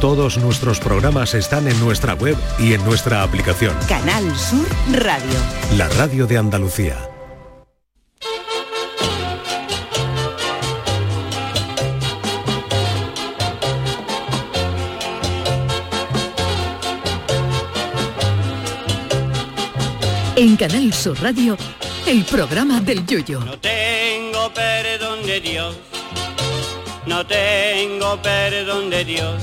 Todos nuestros programas están en nuestra web y en nuestra aplicación. Canal Sur Radio. La radio de Andalucía. En Canal Sur Radio, el programa del Yoyo. No tengo perdón de Dios, no tengo perdón de Dios,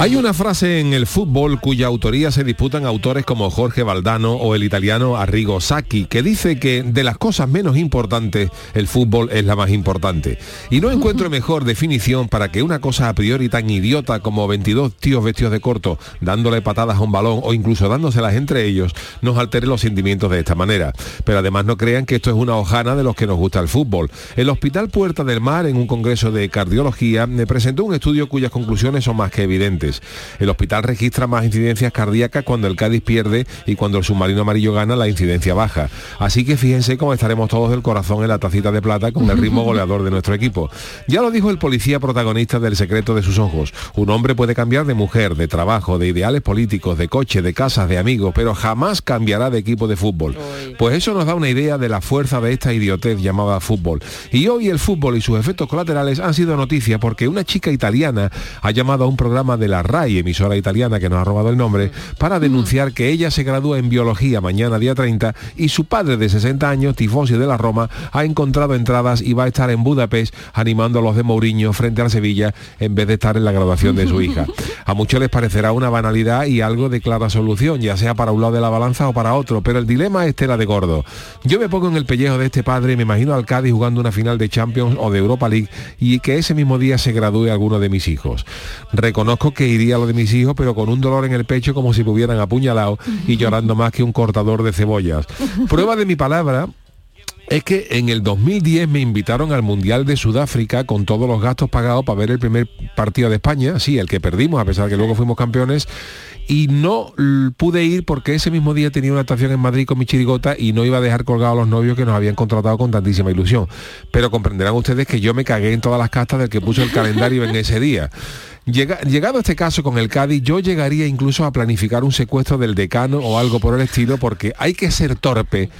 Hay una frase en el fútbol cuya autoría se disputan autores como Jorge Valdano o el italiano Arrigo Sacchi, que dice que de las cosas menos importantes, el fútbol es la más importante. Y no encuentro mejor definición para que una cosa a priori tan idiota como 22 tíos vestidos de corto dándole patadas a un balón o incluso dándoselas entre ellos nos altere los sentimientos de esta manera. Pero además no crean que esto es una hojana de los que nos gusta el fútbol. El Hospital Puerta del Mar, en un congreso de cardiología, me presentó un estudio cuyas conclusiones son más que evidentes. El hospital registra más incidencias cardíacas cuando el Cádiz pierde y cuando el submarino amarillo gana la incidencia baja. Así que fíjense cómo estaremos todos del corazón en la tacita de plata con el ritmo goleador de nuestro equipo. Ya lo dijo el policía protagonista del secreto de sus ojos. Un hombre puede cambiar de mujer, de trabajo, de ideales políticos, de coche, de casas, de amigos, pero jamás cambiará de equipo de fútbol. Pues eso nos da una idea de la fuerza de esta idiotez llamada fútbol. Y hoy el fútbol y sus efectos colaterales han sido noticia porque una chica italiana ha llamado a un programa de la RAI, emisora italiana que nos ha robado el nombre, para denunciar que ella se gradúa en biología mañana día 30 y su padre de 60 años, Tifosi de la Roma, ha encontrado entradas y va a estar en Budapest animando a los de Mourinho frente al Sevilla en vez de estar en la graduación de su hija. A muchos les parecerá una banalidad y algo de clara solución, ya sea para un lado de la balanza o para otro, pero el dilema es tela de gordo. Yo me pongo en el pellejo de este padre y me imagino al Cádiz jugando una final de Champions o de Europa League y que ese mismo día se gradúe alguno de mis hijos. Reconozco que iría lo de mis hijos, pero con un dolor en el pecho como si me hubieran apuñalado y llorando más que un cortador de cebollas. Prueba de mi palabra, es que en el 2010 me invitaron al Mundial de Sudáfrica con todos los gastos pagados para ver el primer partido de España, sí, el que perdimos, a pesar de que luego fuimos campeones, y no pude ir porque ese mismo día tenía una actuación en Madrid con mi chirigota y no iba a dejar colgados a los novios que nos habían contratado con tantísima ilusión. Pero comprenderán ustedes que yo me cagué en todas las castas del que puso el calendario en ese día. Llega- llegado este caso con el Cádiz, yo llegaría incluso a planificar un secuestro del decano o algo por el estilo, porque hay que ser torpe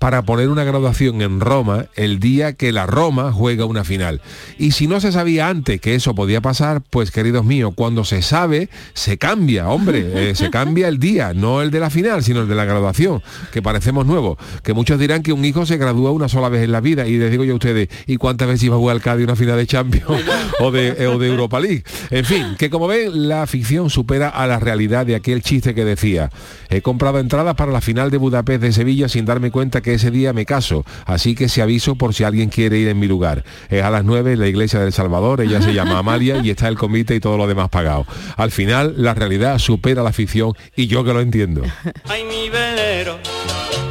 para poner una graduación en Roma el día que la Roma juega una final. Y si no se sabía antes que eso podía pasar, pues queridos míos, cuando se sabe, se cambia, hombre, eh, se cambia el día, no el de la final, sino el de la graduación, que parecemos nuevos. Que muchos dirán que un hijo se gradúa una sola vez en la vida, y les digo yo a ustedes, ¿y cuántas veces iba a jugar el Cádiz una final de Champions o de, eh, o de Europa League? En fin, que como ven, la ficción supera a la realidad de aquel chiste que decía, he comprado entradas para la final de Budapest de Sevilla sin darme cuenta que ese día me caso, así que se aviso por si alguien quiere ir en mi lugar. Es a las 9 en la iglesia del Salvador, ella se llama Amalia y está el comité y todo lo demás pagado. Al final, la realidad supera la ficción y yo que lo entiendo. Ay, mi velero,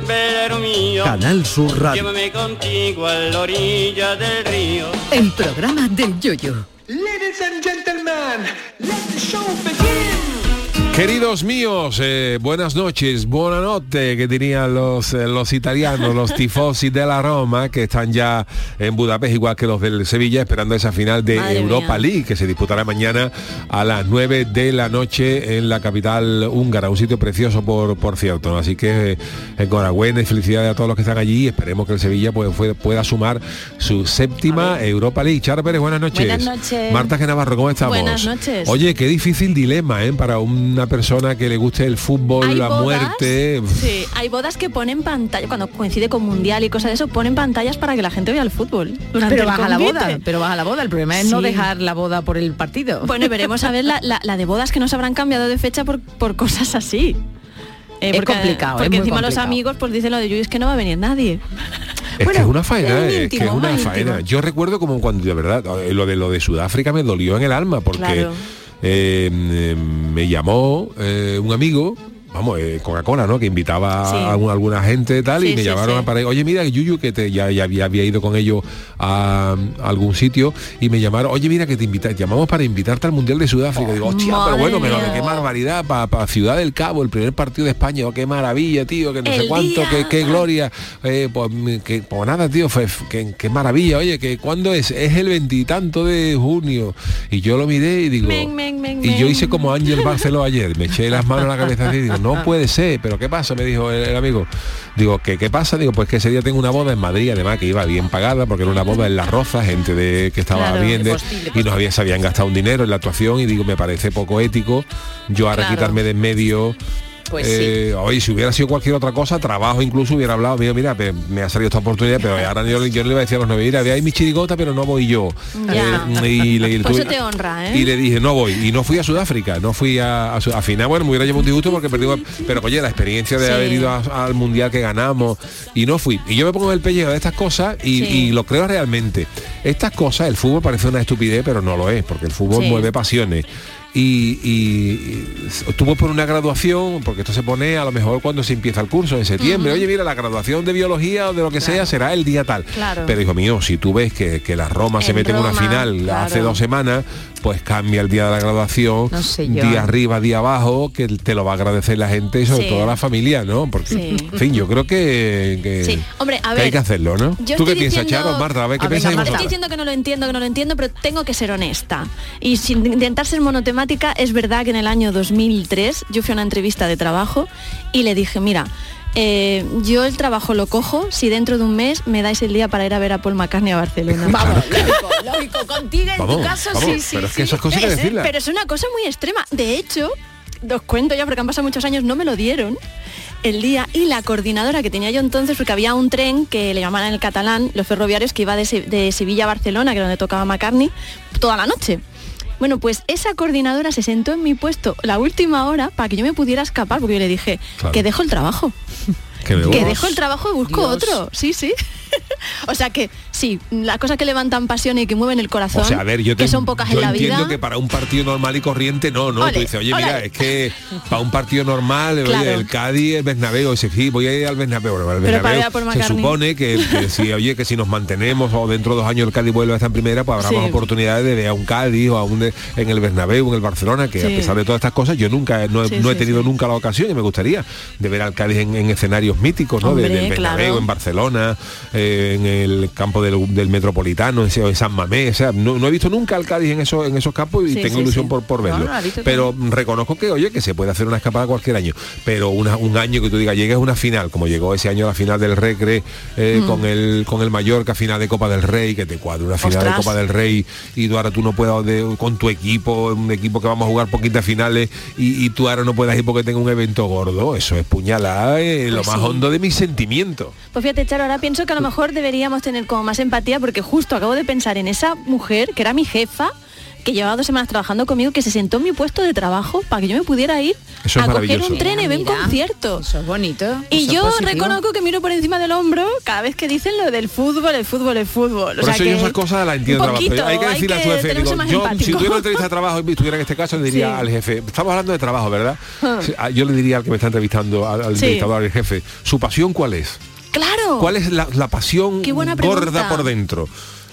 velero mío. Canal Sur Radio. Llévame contigo a la orilla del río. El programa del Yoyo. Ladies and gentlemen, let the show begin. Queridos míos, eh, buenas noches, buena noche, que dirían los, eh, los italianos, los tifosi de la Roma, que están ya en Budapest, igual que los del Sevilla, esperando esa final de Madre Europa mía. League, que se disputará mañana a las 9 de la noche en la capital húngara, un sitio precioso, por, por cierto. Así que eh, enhorabuena y felicidades a todos los que están allí y esperemos que el Sevilla pues, fue- pueda sumar su séptima Europa League. Charo Pérez, buenas noches. Buenas noches. Marta Genavarro, ¿cómo estamos? Buenas noches. Oye, qué difícil dilema, ¿eh? Para una persona que le guste el fútbol, la bodas, muerte. Sí, hay bodas que ponen pantalla, cuando coincide con mundial y cosas de eso, ponen pantallas para que la gente vea el fútbol. durante Pero vas a la boda, pero vas a la boda. El problema es no dejar la boda por el partido. Bueno, y veremos a ver la, la- la de bodas que nos habrán cambiado de fecha por, por cosas así. Eh, Es complicado, Porque encima los amigos pues dicen lo de Yuyu, es que no va a venir nadie. Es que es una faena, es es, íntimo, que es una faena. íntimo. Yo recuerdo como cuando, de verdad, eh, lo de lo de Sudáfrica me dolió en el alma porque Claro. Eh, eh, me llamó eh, un amigo. Vamos, eh, Coca-Cola, ¿no? Que invitaba Sí. a, un- alguna gente tal, y me sí, llamaron sí. a parar. Oye, mira, Yuyu, que te, ya, ya había, había ido con ellos a, a algún sitio, y me llamaron, oye, mira, que te invita, llamamos para invitarte al Mundial de Sudáfrica. Digo, hostia, pero bueno, pero qué barbaridad, para Ciudad del Cabo, el primer partido de España, oh, qué maravilla, tío, que no sé cuánto, qué, qué gloria. Eh, pues, mm, que, pues nada, tío, fue, qué, qué maravilla. Oye, que ¿cuándo es? Es el veintitanto de junio. Y yo lo miré y digo... Men, men, men, y yo hice como Ángel Barceló ayer. Me eché las manos a la cabeza así y digo, no puede ser. ¿Pero qué pasa? Me dijo el, el amigo. Digo, ¿qué, ¿qué pasa? Digo, pues que ese día tengo una boda en Madrid, además, que iba bien pagada, porque era una boda en La Roza, gente de que estaba Claro, bien, de y nos había, se habían gastado un dinero en la actuación, y digo, me parece poco ético. Yo ahora Claro. quitarme de en medio Pues eh, Oye, si hubiera sido cualquier otra cosa, trabajo incluso hubiera hablado, mira, mira, me ha salido esta oportunidad, pero ahora yo, yo le iba a decir a los nueve, mira, veáis mi chirigota, pero no voy yo. Ya. Eh, y, le, Pues tuve- te honra, ¿eh? Y le dije, no voy. Y no fui a Sudáfrica, no fui a, a, Su- a final, bueno, me hubiera llevado un disgusto porque perdí, pero oye, la experiencia de Sí. haber ido a- al mundial que ganamos y no fui. Y yo me pongo el pellejo de estas cosas y, Sí. y lo creo realmente. Estas cosas, el fútbol parece una estupidez, pero no lo es, porque el fútbol mueve pasiones. Y, y- estuvo por una graduación, porque esto se pone a lo mejor cuando se empieza el curso, en septiembre. Oye, mira, la graduación de biología o de lo que sea será el día tal. Claro. Pero hijo mío, si tú ves que, que la Roma se mete en una final claro. hace dos semanas, pues cambia el día de la graduación, No sé día arriba, día abajo, que te lo va a agradecer la gente y sobre Sí. todo la familia, ¿no? Porque, Sí. en fin, yo creo que, que- Sí. Hombre, a que hay que hacerlo, ¿no? yo ¿Tú qué piensas, Charo? Marta, a ver, ¿qué A ver, pensáis Marta. Estoy diciendo que no lo entiendo, que no lo entiendo, pero tengo que ser honesta. Y sin intentar ser monotemática, es verdad que en el año 2003 yo fui a una entrevista de trabajo y le dije, mira, eh, yo el trabajo lo cojo si dentro de un mes me dais el día para ir a ver a Paul McCartney a Barcelona. Vamos, lógico, lógico. Contigo en Vamos, tu caso vamos, sí, sí. pero es sí. que esas cosas hay que Es- decirlas. Pero es una cosa muy extrema. De hecho, os cuento ya porque han pasado muchos años, no me lo dieron el día y la coordinadora que tenía yo entonces, porque había un tren que le llamaban en el catalán, los ferroviarios, que iba de, Se- de Sevilla a Barcelona, que era donde tocaba McCartney, toda la noche. Bueno, pues esa coordinadora se sentó en mi puesto la última hora para que yo me pudiera escapar, porque yo le dije Claro. que dejo el trabajo. Que dejo el trabajo y busco Dios. otro. Sí, sí. o sea que sí, las cosas que levantan pasión y que mueven el corazón, O sea, a ver, yo te- que son pocas yo en la entiendo vida. que para un partido normal y corriente no, no. Tú dices, oye, mira, es que para un partido normal, oye, el Cádiz, el Bernabéu, dice, sí, voy a ir al Bernabéu. Pero, al Pero Bernabéu por se supone que, que si, oye, que si nos mantenemos o dentro de dos años el Cádiz vuelve a estar en primera, pues habrá Sí. más oportunidades de ver a un Cádiz o a un de- en el Bernabéu, en el Barcelona, que a pesar de todas estas cosas, yo nunca, no, he- Sí, no he sí, tenido nunca la ocasión y me gustaría de ver al Cádiz en, en escenarios míticos, ¿no? De- del Bernabéu, claro. en Barcelona, eh, en el campo del, del Metropolitano, en, en San Mamés. O sea, no, no he visto nunca al Cádiz en esos, en esos campos y Sí, tengo sí, ilusión sí. por, por verlo. no Pero reconozco que, oye, que se puede hacer una escapada cualquier año. Pero una- un año que tú digas, llegues a una final, como llegó ese año a la final del Recre eh, Mm. con el con el Mallorca, final de Copa del Rey, que te cuadre una final de. Copa del Rey y tú ahora tú no puedas de- con tu equipo, un equipo que vamos a jugar poquitas finales y, y tú ahora no puedas ir porque tenga un evento gordo. Eso es puñalada lo Pues más sí. hondo de mis sentimientos. Pues fíjate, Charo, ahora pienso que a lo mejor deberíamos tener como más empatía porque justo acabo de pensar en esa mujer que era mi jefa que llevaba dos semanas trabajando conmigo, que se sentó en mi puesto de trabajo para que yo me pudiera ir Eso es a coger un tren y ver un concierto. Eso es bonito. Y yo positivo. reconozco que miro por encima del hombro cada vez que dicen lo del fútbol, el fútbol, el fútbol. Por o sea eso que yo esas cosas las entiendo. trabajo. poquito, hay que decirle a su jefe, digo, yo si tuviera una entrevista de trabajo y estuviera en este caso, le diría Sí. al jefe, estamos hablando de trabajo, ¿verdad? Ah, Yo le diría al que me está entrevistando, al, al Sí. entrevistador, al jefe, ¿su pasión cuál es? Claro. ¿Cuál es la, la pasión gorda por dentro?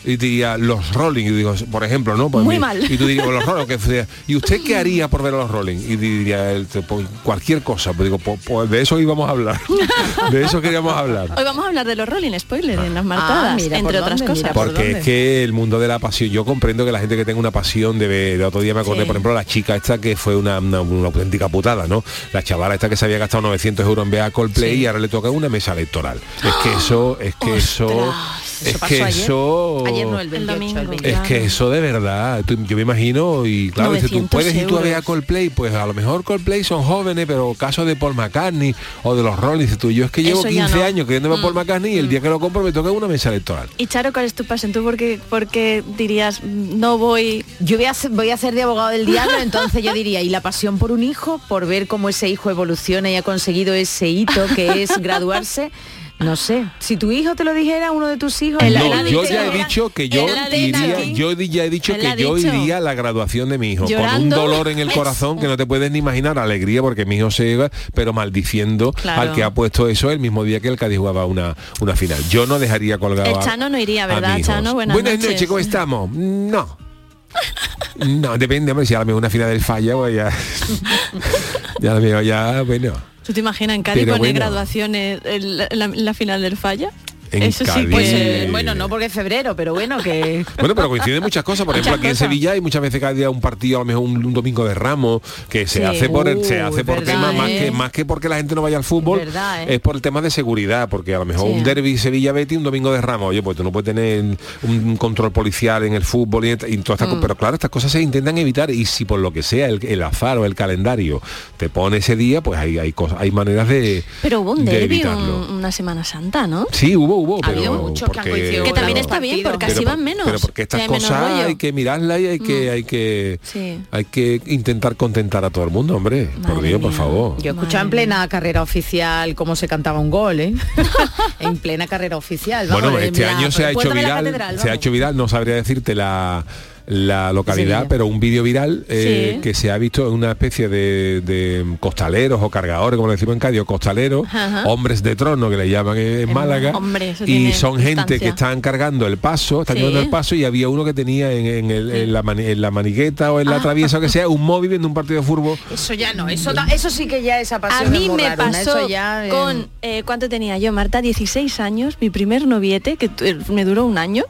Y diría, los Rolling, y digo, por ejemplo, ¿no? Pues Muy mi- mal. Y tú dirías, los Rolling, que ¿y usted qué haría por ver a los Rolling? Y diría, pues, cualquier cosa. Pues digo, pues, pues de eso íbamos a hablar. de eso queríamos hablar. Hoy vamos a hablar de los Rolling Spoilers en las marcadas, Ah, mira, ¿por entre otras dónde? cosas. Mira, ¿por Porque es que el mundo de la pasión, yo comprendo que la gente que tenga una pasión de ver, el otro día me acordé, Sí. por ejemplo, la chica esta que fue una, una- una auténtica putada, ¿no? La chavala esta que se había gastado 900 euros en ver a Coldplay Sí. y ahora le toca una mesa electoral. Es que eso, es que eso, Es Eso pasó que ayer. eso... Ayer no, el 28, el domingo. 28. Es que eso de verdad, tú- yo me imagino y claro, dices, tú 900 puedes ir tú a ver a. Coldplay, pues a lo mejor Coldplay son jóvenes, pero caso de Paul McCartney o de los Rolling, dices tú, yo es que llevo Eso ya 15 no. años queriendo ver a Paul Mm, McCartney y el día que lo compro me toca una mesa electoral. Y Charo, ¿cuál es tu pasión? ¿Tú por qué, por qué dirías, mm, no voy... Yo voy a, ser, voy a ser de abogado del diablo, entonces yo diría, y la pasión por un hijo, por ver cómo ese hijo evoluciona y ha conseguido ese hito que es graduarse, No sé. Si tu hijo te lo dijera, uno de tus hijos. Él- No, yo ya he dicho que yo iría, yo ya he dicho que yo iría a la graduación de mi hijo con un dolor en el corazón que no te puedes ni imaginar, alegría porque mi hijo se iba, pero maldiciendo Claro. al que ha puesto eso el mismo día que el Cádiz jugaba una, una final. Yo no dejaría colgado El a- Chano no iría, a ¿verdad. Chano? Buenas noches. ¿cómo estamos? No. No, depende, hombre, si ahora me una final del falla, pues ya. ya la veo ya, bueno. ¿Tú te imaginas en Cádiz Pero poner bueno. graduaciones en la, la- la final del falla? En Eso sí Cádiz. Pues, eh, bueno, no porque es febrero, pero bueno, que... Bueno, pero coinciden muchas cosas. Por Muchas ejemplo, aquí en. Sevilla hay muchas veces cada día un partido, a lo mejor un, un domingo de Ramos, que se Sí. hace por el, se hace por verdad, tema más ¿eh? que más que porque la gente no vaya al fútbol, Es verdad, ¿eh? es por el tema de seguridad, porque a lo mejor Sí. un derby Sevilla Betty un domingo de Ramos, oye, pues tú no puedes tener un control policial en el fútbol y, y todas Mm. estas cosas. pero claro, estas cosas se intentan evitar y si por lo que sea el, el azar o el calendario te pone ese día, pues hay hay cosas, hay maneras de Pero hubo un de derby evitarlo. un- una Semana Santa, ¿no? Sí, hubo, hubo, Ha habido pero muchos que han coincidido Que también está bien, porque así van menos. Pero porque estas cosas rollo. Mm. hay que mirarlas y hay que hay que Sí. hay que intentar contentar a todo el mundo, hombre. por Dios, por favor. Yo escuchaba en plena carrera oficial cómo se cantaba un gol, ¿eh? en plena carrera oficial. vamos, bueno, en este año se ha hecho viral, catedral, se ha hecho viral, no sabría decirte la la localidad, pero un vídeo viral eh, Sí. que se ha visto en una especie de, de costaleros o cargadores, como le decimos en Cádiz, o costaleros, Ajá. hombres de trono que le llaman en Málaga, hombre, y son gente que están cargando el paso, están Sí. llevando el paso y había uno que tenía en, en el- en la, mani- en la manigueta o en la Ah. traviesa o que sea, un móvil viendo un partido de fútbol Eso ya no, eso, da- eso sí que ya esa A pasión es mí me pasó ya, eh, con, eh, ¿cuánto tenía yo, Marta? 16 años, mi primer noviete, que me duró un año,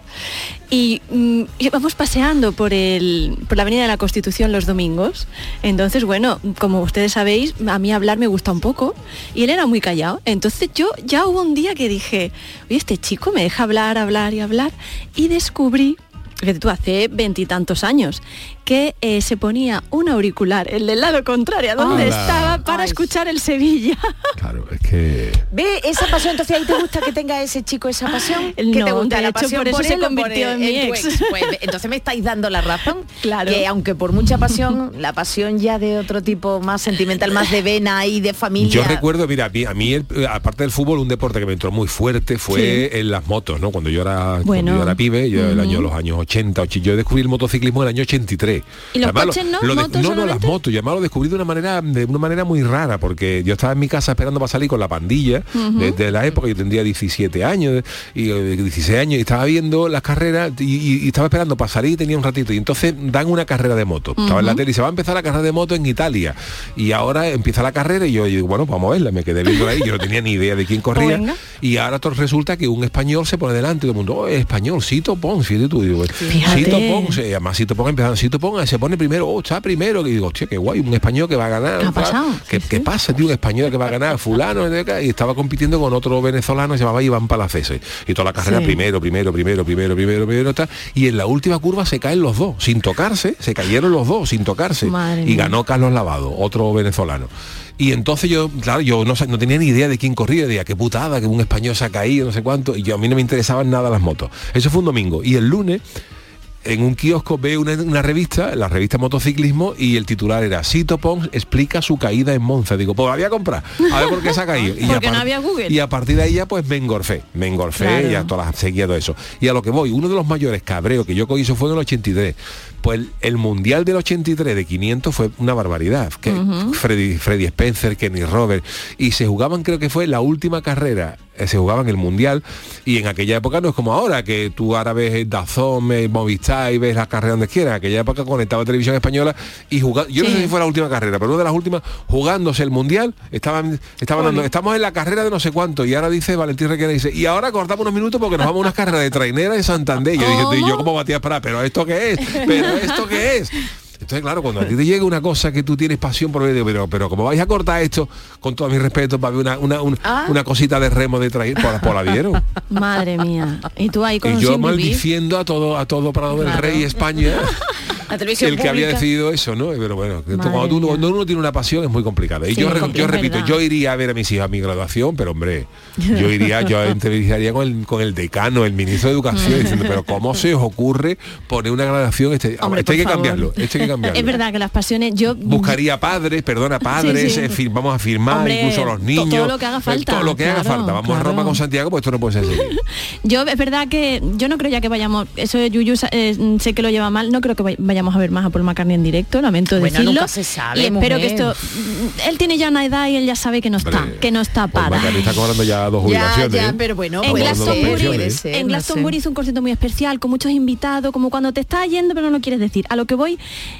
y mm, íbamos paseando por, el, por la Avenida de la Constitución los domingos. Entonces, bueno, como ustedes sabéis, a mí hablar me gusta un poco, y él era muy callado. Entonces yo ya hubo un día que dije, oye, este chico me deja hablar, hablar y hablar, y descubrí que tú hace veintitantos años, que eh, se ponía un auricular, el del lado contrario, a donde estaba, para Ay. escuchar el Sevilla. Claro, es que Ve esa pasión, entonces ahí te gusta que tenga ese chico esa pasión. El ¿Qué no, te gusta la hecho, pasión por eso se él convirtió el- en mi ex. Pues, entonces me estáis dando la razón. Claro. Que aunque por mucha pasión, la pasión ya de otro tipo más sentimental, más de vena y de familia. Yo recuerdo, mira, a mí, a mí el- aparte del fútbol, un deporte que me entró muy fuerte fue en las motos, ¿no? Cuando yo era, cuando Bueno. yo era pibe, yo el año, los años 80, och- yo descubrí el motociclismo en el año 83. ¿Y los Además, lo- coches no? lo de- ¿Motos no, no, las motos, y además lo descubrí de una manera, de una manera muy rara, porque yo estaba en mi casa esperando para salir con la pandilla, desde la época, yo tendría 17 años, y eh, 16 años, y estaba viendo las carreras, y, y- y estaba esperando para salir y tenía un ratito, y entonces dan una carrera de moto. Estaba en la tele y se va a empezar la carrera de moto en Italia. Y ahora empieza la carrera y yo digo, bueno, vamos a verla, me quedé viendo ahí, yo no tenía ni idea de quién corría. venga. Y ahora resulta que un español se pone delante y todo el mundo, oh, es español, Sito Pons, fíjate tú, digo. Sito Pons, eh, además Sito Pons empezando, Sito Pons se pone primero, oh, está primero, y digo, hostia, qué guay, un español que va a ganar. ¿Qué ha tal. pasado? ¿Qué, Sí, qué sí. pasa, tío? Un español que va a ganar, fulano, y estaba compitiendo con otro venezolano que se llamaba Iván Palacese. Y toda la carrera Sí. primero, primero, primero, primero, primero, primero, tal. Y en la última curva se caen los dos, sin tocarse, se cayeron los dos, sin tocarse. Madre y ganó Carlos Lavado, otro venezolano. Y entonces yo, claro, yo no tenía ni idea de quién corría, decía, qué putada, que un español se ha caído, no sé cuánto, y yo a mí no me interesaban nada las motos. Eso fue un domingo. Y el lunes en un kiosco veo una, una revista, la revista Motociclismo, y el titular era Sito Pons explica su caída en Monza. Digo, pues la voy a comprar, a ver por qué se ha caído. Y Porque a no había Google. Y a partir de ahí ya pues me engorfé, me engorfé, Claro. ya todas las seguía todo eso. Y a lo que voy, uno de los mayores cabreos que yo hizo fue en el 83. Pues el, el Mundial del 83 de 500 fue una barbaridad. Que Freddy, Freddy Spencer, Kenny Robert, y se jugaban, creo que fue la última carrera, eh, se jugaban el Mundial, y en aquella época no es como ahora, que tú ahora ves Dazón, Movistar y ves las carreras donde quieras. En aquella época conectaba televisión española y jugaba, yo no Sí. sé si fue la última carrera, pero una de las últimas, jugándose el Mundial, estaban, estaban dando, estamos en la carrera de no sé cuánto, y ahora dice Valentín Requena, dice, y ahora cortamos unos minutos porque nos vamos a unas carreras de trainera de Santander. Y yo dije. "¿Y yo como Matías Prat, pero ¿esto qué es? ¿Pero esto qué es? Entonces, claro, cuando a ti te llega una cosa que tú tienes pasión por ver, pero, pero como vais a cortar esto, con todo mi respeto, para ver una, una, un- Ah. una cosita de remo de traer, por, por la vieron. Madre mía. Y tú ahí con Y yo vivir. maldiciendo a todo, a todo Prado del Claro. Rey España. La televisión el que había decidido eso, ¿no? Pero bueno, Madre cuando, uno, mía. cuando uno tiene una pasión es muy complicado. Y Sí, yo, re- repito, yo iría a ver a mis hijos a mi graduación, pero hombre, yo iría, yo entrevistaría con el, con el decano, el ministro de Educación, diciendo, pero ¿cómo se os ocurre poner una graduación? Este, Hombre, esto hay que favor. cambiarlo, hay que cambiarlo. Es verdad que las pasiones, yo Buscaría padres, perdona, padres, Sí, sí. fir- vamos a firmar Hombre, incluso a los niños. todo lo que haga eh, falta, Todo lo que haga falta. Vamos a. Roma con Santiago, pues esto no puede ser así. Yo es verdad que yo no creo ya que vayamos, eso de Yuyu eh, sé que lo lleva mal, no creo que vay- vayamos a ver más a Paul McCartney en directo, lamento Bueno, decirlo. nunca se sabe, y espero que esto mm, él tiene ya una edad y él ya sabe que no está, que no está Paul para. McCartney está cobrando ya dos jubilaciones. ya, ¿eh? pero bueno, En Está Glastonbury sé. hizo un concierto muy especial, con muchos invitados, como cuando te estás yendo pero no lo quieres decir. A lo que voy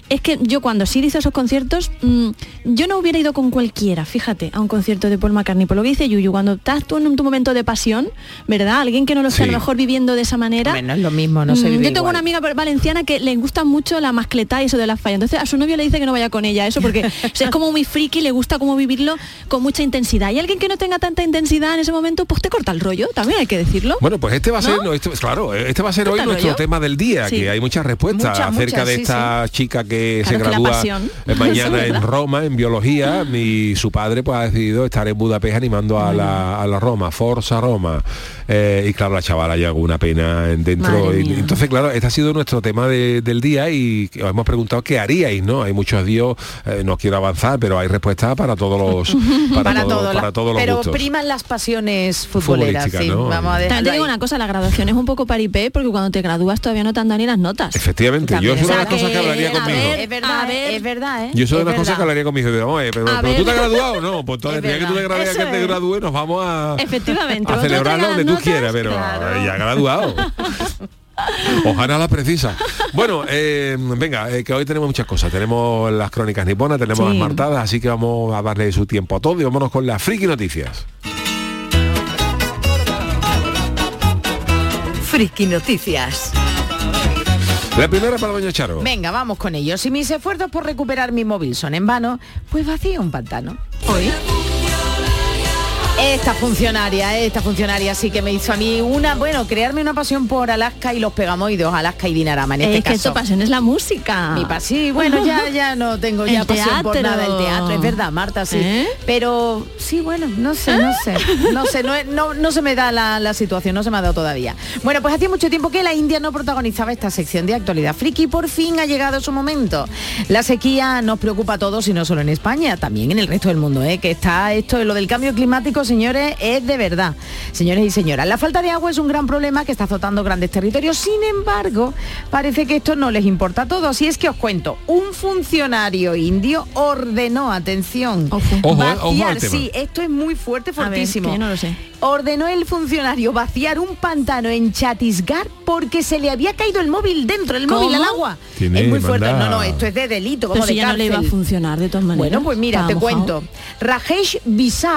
es que yo cuando Sir hizo esos conciertos, mm, yo no hubiera ido con cualquiera, fíjate, a un concierto de Paul McCartney. Por lo que dice Yuyu, cuando estás tú en tu momento de pasión, ¿verdad? Alguien que no lo esté a Sí. lo mejor viviendo de esa manera. Hombre, no es lo mismo, no se Mm, vive Yo tengo igual. una amiga valenciana que le gusta mucho la mascleta y eso de las fallas. Entonces a su novio le dice que no vaya con ella, eso porque es como muy friki, le gusta como vivirlo con mucha intensidad. Y alguien que no tenga tanta intensidad en ese momento, pues te corta el rollo, también hay que decirlo. Bueno, pues este va a ser, ¿No? no, esto- claro, este va a ser hoy nuestro tema del día, Sí. que hay muchas respuestas Muchas, acerca muchas, de sí, esta chica que Claro, se gradúa mañana en. Roma, en biología, y su padre pues ha decidido estar en Budapest animando a la, a la Roma, Forza Roma. Eh, y claro, la chavala ya con una pena en- dentro. Y- entonces, claro, este ha sido nuestro tema de- del día y os hemos preguntado qué haríais, ¿no? Hay muchos días, eh, no quiero avanzar, pero hay respuestas para todos los para, para, todo- todo, para la- todos los pero gustos. priman las pasiones futboleras, Futbolísticas, sí. ¿no? Vamos a También te digo ahí. una cosa, la graduación es un poco paripé porque cuando te gradúas todavía no te han dado ni las notas. Efectivamente, yo es una de O las cosas que hablaría conmigo. ver, Es verdad, A ver. es verdad, ¿eh? Yo soy de las cosas que hablaría con mi hijo. Pero, pero, pero tú te has graduado, no, pues todo Es el día que tú te gradúes, que te es. gradúes, nos vamos a, Efectivamente, a celebrarlo donde tú notas, quieras, pero claro. ya graduado. Ojalá la precisa. Bueno, eh, venga, eh, que hoy tenemos muchas cosas. Tenemos las crónicas niponas, tenemos Sí. las martadas, así que vamos a darle su tiempo a todo y vámonos con las friki noticias. Friki Noticias. La primera para Doña Charo. Venga, vamos con ello. Si mis esfuerzos por recuperar mi móvil son en vano, pues vacía un pantano. Hoy. Esta funcionaria, esta funcionaria sí que me hizo a mí una, bueno, crearme una pasión por Alaska y los pegamoidos, Alaska y Dinarama en este es que caso. tu pasión es la música. Mi pa- sí, bueno, ya, ya no tengo ya El pasión por nada el teatro, es verdad, Marta, sí. ¿Eh? Pero sí, bueno, no sé, no sé, no sé, no, no, no se me da la, la situación, no se me ha dado todavía. Bueno, pues hacía mucho tiempo que la India no protagonizaba esta sección de actualidad friki por fin ha llegado su momento. La sequía nos preocupa a todos y no solo en España, también en el resto del mundo, ¿eh? que está esto, lo del cambio climático, señores, es de verdad. Señores y señoras, la falta de agua es un gran problema que está azotando grandes territorios. Sin embargo, parece que esto no les importa a todos. Y es que os cuento, un funcionario indio ordenó, atención, Ojo. Ojo, ojo vaciar, tema. sí, esto es muy fuerte, A ver, fortísimo. que yo no lo sé. Ordenó el funcionario vaciar un pantano en Chatisgar porque se le había caído el móvil dentro, el móvil al agua. Tiene, es muy fuerte. manda. No, no, esto es de delito, como Pero si de ya no le iba a funcionar de todas maneras. Bueno, pues mira, te mojado. cuento. Rajesh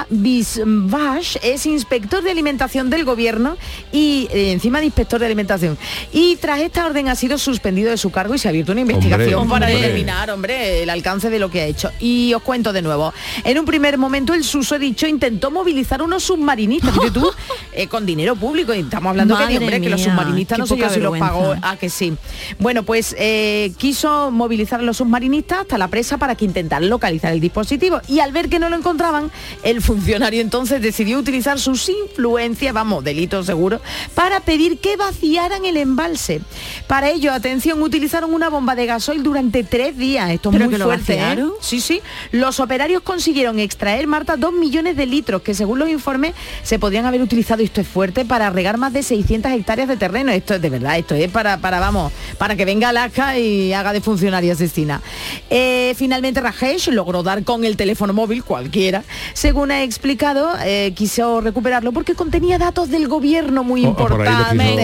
Bisvash es inspector de alimentación del gobierno y eh, encima de inspector de alimentación. Y tras esta orden ha sido suspendido de su cargo y se ha abierto una investigación Hombre, para hombre. determinar, hombre, el alcance de lo que ha hecho. Y os cuento de nuevo. En un primer momento el susodicho intentó movilizar unos submarinistas, fíjate tú, eh, con dinero público. Y estamos hablando que, hombre, que los submarinistas no sé yo si los pagó Ah, que sí. Bueno, pues eh, quiso movilizar a los submarinistas hasta la presa para que intentaran localizar el dispositivo. Y al ver que no lo encontraban, el funcionario entonces decidió utilizar sus influencias, vamos, delito seguro, para pedir que vaciaran el embalse. Para ello, atención, utilizaron una bomba de gasoil durante tres días. Esto es ¿Pero muy fuerte, ¿eh? Sí, sí. Los operarios consiguieron extraer, Marta, dos millones de litros, que según los informes se podrían haber utilizado, esto es fuerte, para regar más de 600 hectáreas de terreno. Esto es de verdad, esto es para, para vamos, para que venga Alaska y haga de funcionaria asesina. Eh, finalmente Rajesh logró dar con el teléfono móvil, cualquiera. Según ha explicado, eh, quiso recuperarlo porque contenía datos del gobierno muy Oh, importantes. venga,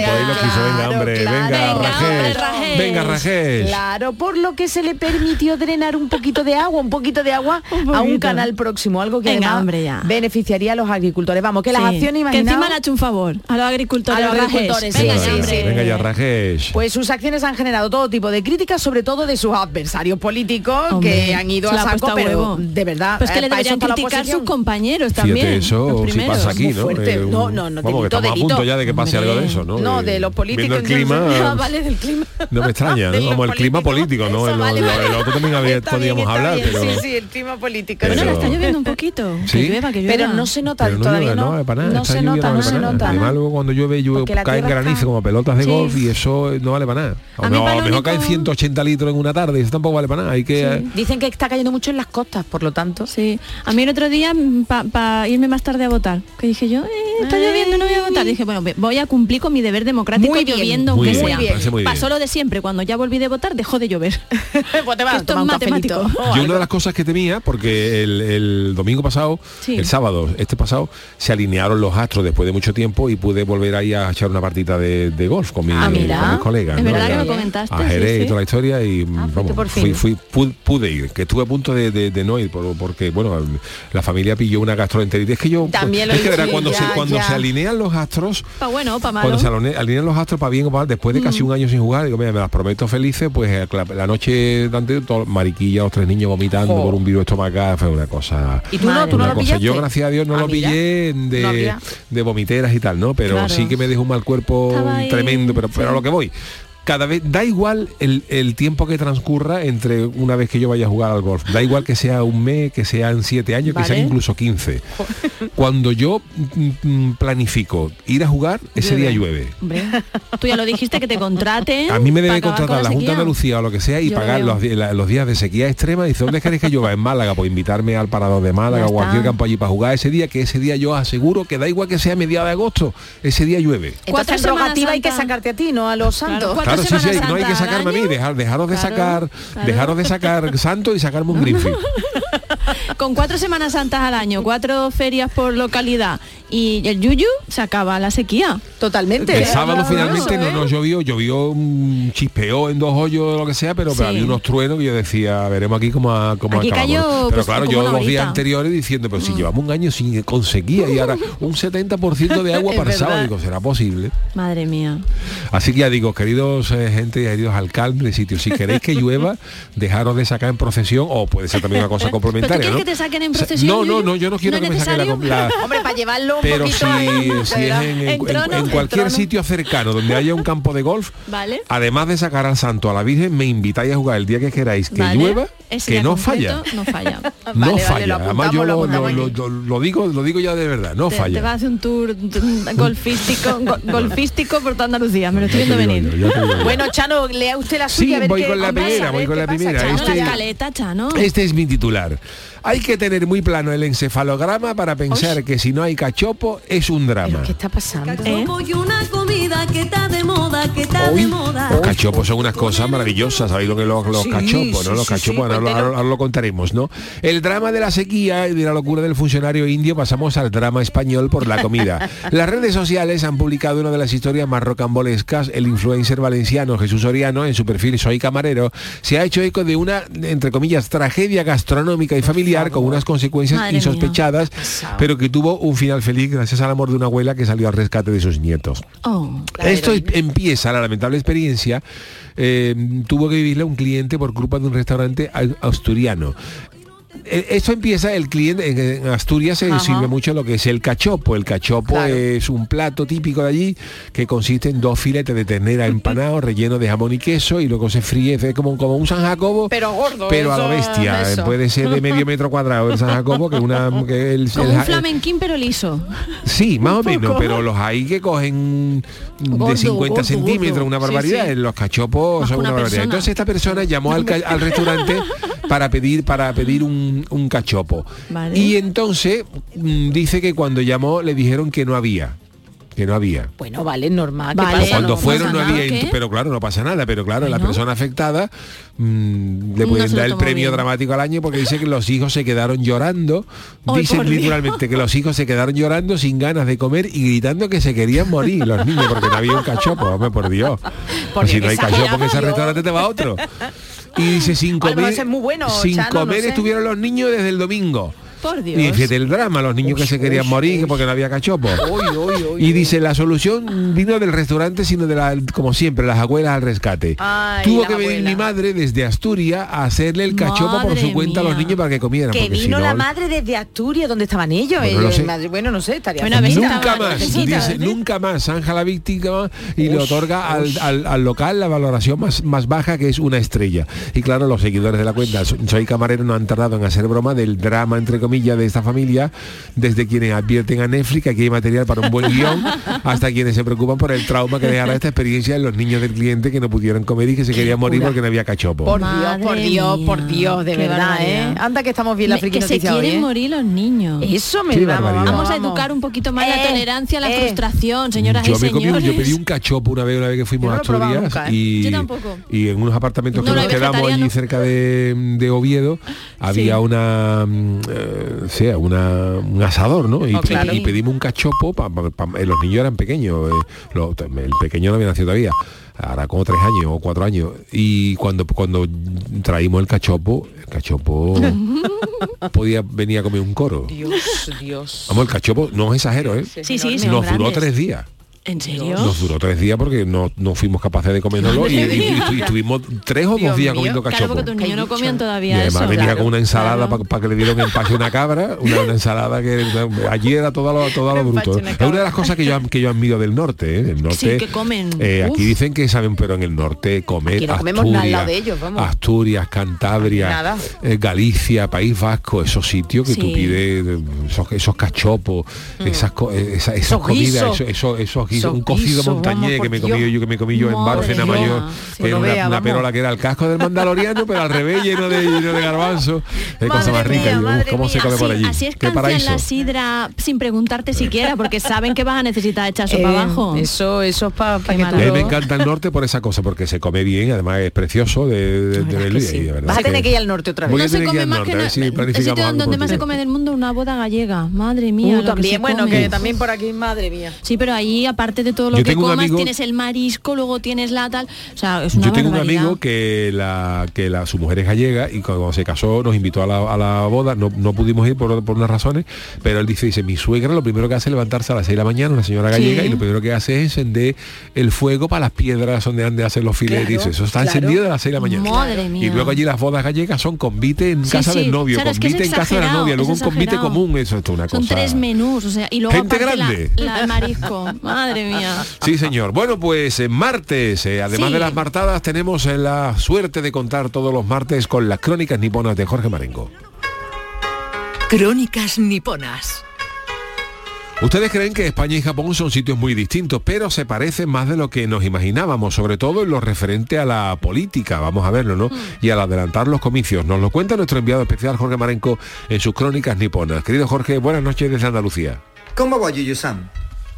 Rajesh, Rajesh. venga, Rajesh. Claro, por lo que se le permitió drenar un poquito de agua, un poquito de agua Un a un canal próximo, algo que Venga, además hombre, ya. beneficiaría a los agricultores. Vamos, que las Que imaginaos. encima le ha hecho un favor a los agricultores. A los Rajes. agricultores, Venga sí, ya, sí, hombre. sí. Venga ya, Rajesh. Pues sus acciones han generado todo tipo de críticas, sobre todo de sus adversarios políticos Hombre, que han ido a saco, a pero huevo. de verdad. Pues que eh, le deberían criticar sus compañeros Fíjate, también. eso los pasa aquí, ¿no? fuerte. Eh, No, no, no, Vamos, que delito, estamos a delito. punto ya de que pase algo de eso, ¿no? No, de los políticos. El yo no clima... Ah, vale, del clima. No me extraña, ¿no? Como el clima político, ¿no? El, otro también podíamos hablar, pero... Sí, sí, el clima político. Pero- Bueno, está lloviendo un poquito. ¿Sí? Que llueva, que llueva. Pero no se nota todavía, ¿no? Vale para nada, No esta se lluvia nota, vale no se para nada. nota. Además, luego cuando llueve, llueve caen granizo está- como pelotas de Sí. golf y eso no vale para nada. A, lo mejor único- caen 180 litros en una tarde, eso tampoco vale para nada. Hay que... Dicen que está cayendo mucho en las costas, por lo tanto. Sí, a mí el otro día para irme más tarde a votar, que dije yo, eh, está lloviendo, no voy a votar. Dije, bueno, voy a cumplir con mi deber democrático Muy bien, lloviendo, muy aunque bien, sea. bien. Pasó lo de siempre, cuando ya volví de votar dejó de llover. pues te vas a Esto tomar es un matemático. o Yo algo. una de las cosas que temía, porque el, el domingo pasado, el sábado, este pasado, se alinearon los astros después de mucho tiempo y pude volver ahí a echar una partida de, de golf con, mi- Ah, con mis colegas. Es ¿no? verdad que Ya- me comentaste, A sí, Jerez y toda la historia y Ah, vamos, por fui, pude ir, que estuve a punto de, de- de no ir, por- porque bueno, la familia pilló una gastroenteritis. Es que yo, También lo es que verá, cuando, ya, se, cuando ya. se alinean los astros, Pa' bueno, pa' malo. cuando se aline- alinean los astros para bien o para mal, después de casi Mm. un año sin jugar, digo, mira, me las prometo felices, pues eh, la, la noche antes, todo, mariquilla, los tres niños vomitando por un virus estomacal, fue una cosa... ¿Y tú no, tú no lo pillaste? Yo, gracias a Dios, no Ah, lo pillé de, De vomiteras y tal, ¿no? Pero Claro. sí que me dejó un mal cuerpo tremendo, pero, pero a lo que voy. Cada vez, da igual el, el tiempo que transcurra entre una vez que yo vaya a jugar al golf. Da igual que sea un mes, que sean siete años, que sean incluso 15. Cuando yo mm, mm, planifico ir a jugar, ese día llueve. Hombre, tú ya lo dijiste que te contraten. A mí me debe contratar con la Junta de. Andalucía o lo que sea y Yo pagar los, la- los días de sequía extrema. Dice, ¿dónde queréis que llueva? En Málaga, pues invitarme al parador de Málaga o cualquier campo allí para jugar ese día, que ese día yo aseguro que da igual que sea mediados de agosto, ese día llueve. Entonces Cuatro en rogativa hay que sacarte a ti, no a los santos. Claro, sí, sí, Semanas no hay que sacarme a mí, dejar, dejaros de Claro, sacar, claro. dejaros de sacar santo y sacarme un Greenfield. Con cuatro Semanas Santas al año, cuatro ferias por localidad y el yuyu se acaba la sequía. Totalmente. El sábado Claro, finalmente no ¿eh? nos llovió, llovió un chispeó en dos hoyos o lo que sea, pero, pero Sí. había unos truenos que yo decía, veremos aquí cómo, a- cómo Aquí acabamos. cayó, pero pues, claro, yo los días horita. Mm. anteriores diciendo, pero si llevamos un año sin conseguir y ahora un 70% de agua para el sábado, digo, será posible. Madre mía. Así que ya digo, queridos eh, gente y queridos alcaldes de sitios, si queréis que llueva, dejaros de sacar en procesión, o puede ser también una cosa complementaria. quieres ¿no? que te saquen en procesión, No, no, no, yo no quiero ¿No que me saquen la, la- Hombre, para llevarlo un pero poquito si, si es en, en- En trono. en En cualquier sitio cercano donde haya un campo de golf, Vale. además de sacar al santo a la Virgen, me invitáis a jugar el día que queráis, que Vale. llueva, Ese que no falla. No falla. No Vale, falla. lo Además yo lo digo, lo digo ya de verdad, no te, falla. te vas a hacer un tour golfístico, go- golfístico por toda Andalucía, me lo estoy viendo venir. yo. Bueno, Chano, lea usted la Sí, suya. ver voy con la primera, voy con la primera. Este-. Este es mi titular. Hay que tener muy plano el encefalograma para pensar que si no hay cachopo es un drama. ¿Pero qué está pasando? ¿Eh? Hoy, de moda. los cachopos son unas cosas maravillosas, ¿sabéis lo que los, los Sí, cachopos, sí, no? Los sí, cachopos, sí, ahora, lo- cuéntelo. ahora- ahora lo contaremos, ¿no? El drama de la sequía y de la locura del funcionario indio pasamos al drama español por la comida. Las redes sociales han publicado una de las historias más rocambolescas. El influencer valenciano Jesús Soriano, en su perfil Soy Camarero, se ha hecho eco de una, entre comillas, tragedia gastronómica y familiar con unas consecuencias Madre mía. insospechadas, pero que tuvo un final feliz gracias al amor de una abuela que salió al rescate de sus nietos. Oh. Esto es- la lamentable experiencia. eh, tuvo que vivirla un cliente por culpa de un restaurante au- asturiano. Eh, Esto empieza, el cliente en- Asturias se Ajá. sirve mucho lo que es el cachopo. El cachopo Claro. es un plato típico de allí que consiste en dos filetes de ternera empanados relleno de jamón y queso y luego se fríe es como, como un San Jacobo Pero gordo, pero a eso, bestia eso. puede ser de medio metro cuadrado el San Jacobo que una que el, Como el un flamenquín pero liso. Sí, más o menos, poco. pero los hay que cogen Gordo, de 50 gordo, centímetros, gordo. una Sí, barbaridad. sí. Los cachopos Más son una una barbaridad. persona. Entonces esta persona llamó al, al restaurante para pedir para pedir un, un cachopo. Vale. Y entonces mm, dice que cuando llamó le dijeron que no había. Que no había. Bueno, vale, normal. ¿qué Vale. pasa? Cuando no fueron no había, pero claro, no pasa nada, pero claro, la persona afectada mm, le pueden dar el premio bien. dramático al año porque dice que los hijos se quedaron llorando, dicen Dios. literalmente que los hijos se quedaron llorando sin ganas de comer y gritando que se querían morir los niños porque no había un cachopo, hombre, por Dios. Porque si no hay cachopo en ese restaurante te va otro. Y dice sin comer, bueno, sin Chano, no comer sé. estuvieron los niños desde el domingo. Por Dios. Y fíjate el drama, los niños que se querían morir porque no había cachopo. y dice, la solución vino del restaurante, sino de la, como siempre, las abuelas al rescate. Ay, Tuvo que venir mi madre desde Asturias a hacerle el cachopo por su cuenta a los niños para que comieran. Que si vino no- la madre desde Asturias, donde estaban ellos. Bueno, ellos no sé. Bueno, no sé, estaría Bueno, cerquita. Nunca más, dice, ¿eh? nunca más zanja la víctima y le otorga al, al- al local la valoración más, más baja que es una estrella. Y claro, los seguidores de la cuenta So- Soy Camarero no han tardado en hacer broma del drama, entre comillas, de esta familia, desde quienes advierten a Netflix que aquí hay material para un buen guion, hasta quienes se preocupan por el trauma que dejará esta experiencia en los niños del cliente que no pudieron comer y que se querían morir porque no había cachopo. Por Dios, por Dios, por Dios, de qué verdad, barbaridad. ¿eh? Anda que estamos bien la friki que se quieren ¿eh? morir los niños. Eso me Qué vamos, a educar un poquito más la Eh, tolerancia, la eh. frustración, señoras yo y señores. yo pedí un cachopo una vez una vez que fuimos a Asturias y, y en unos apartamentos No que nos quedamos allí cerca de, de Oviedo había una eh, sea, una un asador ¿no? Y, Oh, claro. y pedimos un cachopo pa- pa- pa- eh, los niños eran pequeños eh, el pequeño no había nacido todavía ahora como tres años o cuatro años y cuando cuando traímos el cachopo el cachopo podía venir a comer un coro Dios, Dios. vamos el cachopo no es exagero ¿eh? Sí, sí, son nos duró grandes. tres días ¿En serio? nos duró tres días porque no, no fuimos capaces de comérnoslo y, y- y- y estuvimos tres o dos Dios días mío. comiendo Claro, cachopo. porque tus niños no comían y todavía además eso. venía Claro, con una ensalada claro. para que le dieron empaque a una cabra, una, una ensalada que allí era todo lo, todo lo empache bruto. una Es una de las cosas que yo, que yo admiro del norte. ¿eh? El norte Sí, que comen. eh, aquí dicen que saben, pero en el norte comer Aquí no comemos Asturias, nada al lado de ellos, vamos. Asturias, Cantabria, Nada. eh, Galicia, País Vasco, esos sitios que tú pides, esos, esos cachopos, esas, co- eh, esa- esas Mm. Esos comidas, guisos. eso, eso, esos un cocido montañés que me comí yo, que me comí yo en Bárcena mía. Mayor, Sí. que era una, vea, una vamos. perola que era el casco del mandaloriano, pero al revés lleno de, lleno de garbanzo. Cosa más rica. mía, ¿Cómo se mía. come por Así, allí? así es Qué la sidra sin preguntarte siquiera, porque saben que vas a necesitar echar sopa Eh, abajo. Eso, eso es para que me encanta el norte por esa cosa, porque se come bien, además es precioso de, Vas a tener que ir al norte otra vez. No se come más que el sitio donde más se come del mundo una boda gallega. Madre mía. Uh, que también, bueno, que también por aquí, madre mía. Sí, pero ahí aparte de todo lo Yo que comas, amigo- tienes el marisco, luego tienes la tal. O sea, es una Yo tengo un amigo que la que la su mujer es gallega y cuando se casó nos invitó a la, a la boda, no, no pudimos ir por, por unas razones, pero él dice, dice, mi suegra lo primero que hace es levantarse a las 6 de la mañana, una señora gallega, Sí. y lo primero que hace es encender el fuego para las piedras donde han de hacer los filetes. Claro, Dice, eso está claro. encendido a las 6 de la mañana. Madre Y luego allí las bodas gallegas son convite en Sí, casa sí, del novio, claro, es que es convite en casa de la novia, luego un convite común, eso es una Son cosa. tres menús, o sea, y luego Gente aparte la- grande. la- el marisco. Madre mía. Sí, señor. Bueno, pues en martes, eh, además Sí. de las martadas, tenemos eh, la suerte de contar todos los martes con las crónicas niponas de Jorge Marengo. Crónicas niponas. Ustedes creen que España y Japón son sitios muy distintos, pero se parecen más de lo que nos imaginábamos, sobre todo en lo referente a la política, vamos a verlo, ¿no? Y al adelantar los comicios. Nos lo cuenta nuestro enviado especial Jorge Marenco en sus crónicas niponas. Querido Jorge, buenas noches desde Andalucía. ¿Cómo va Yuyu-san?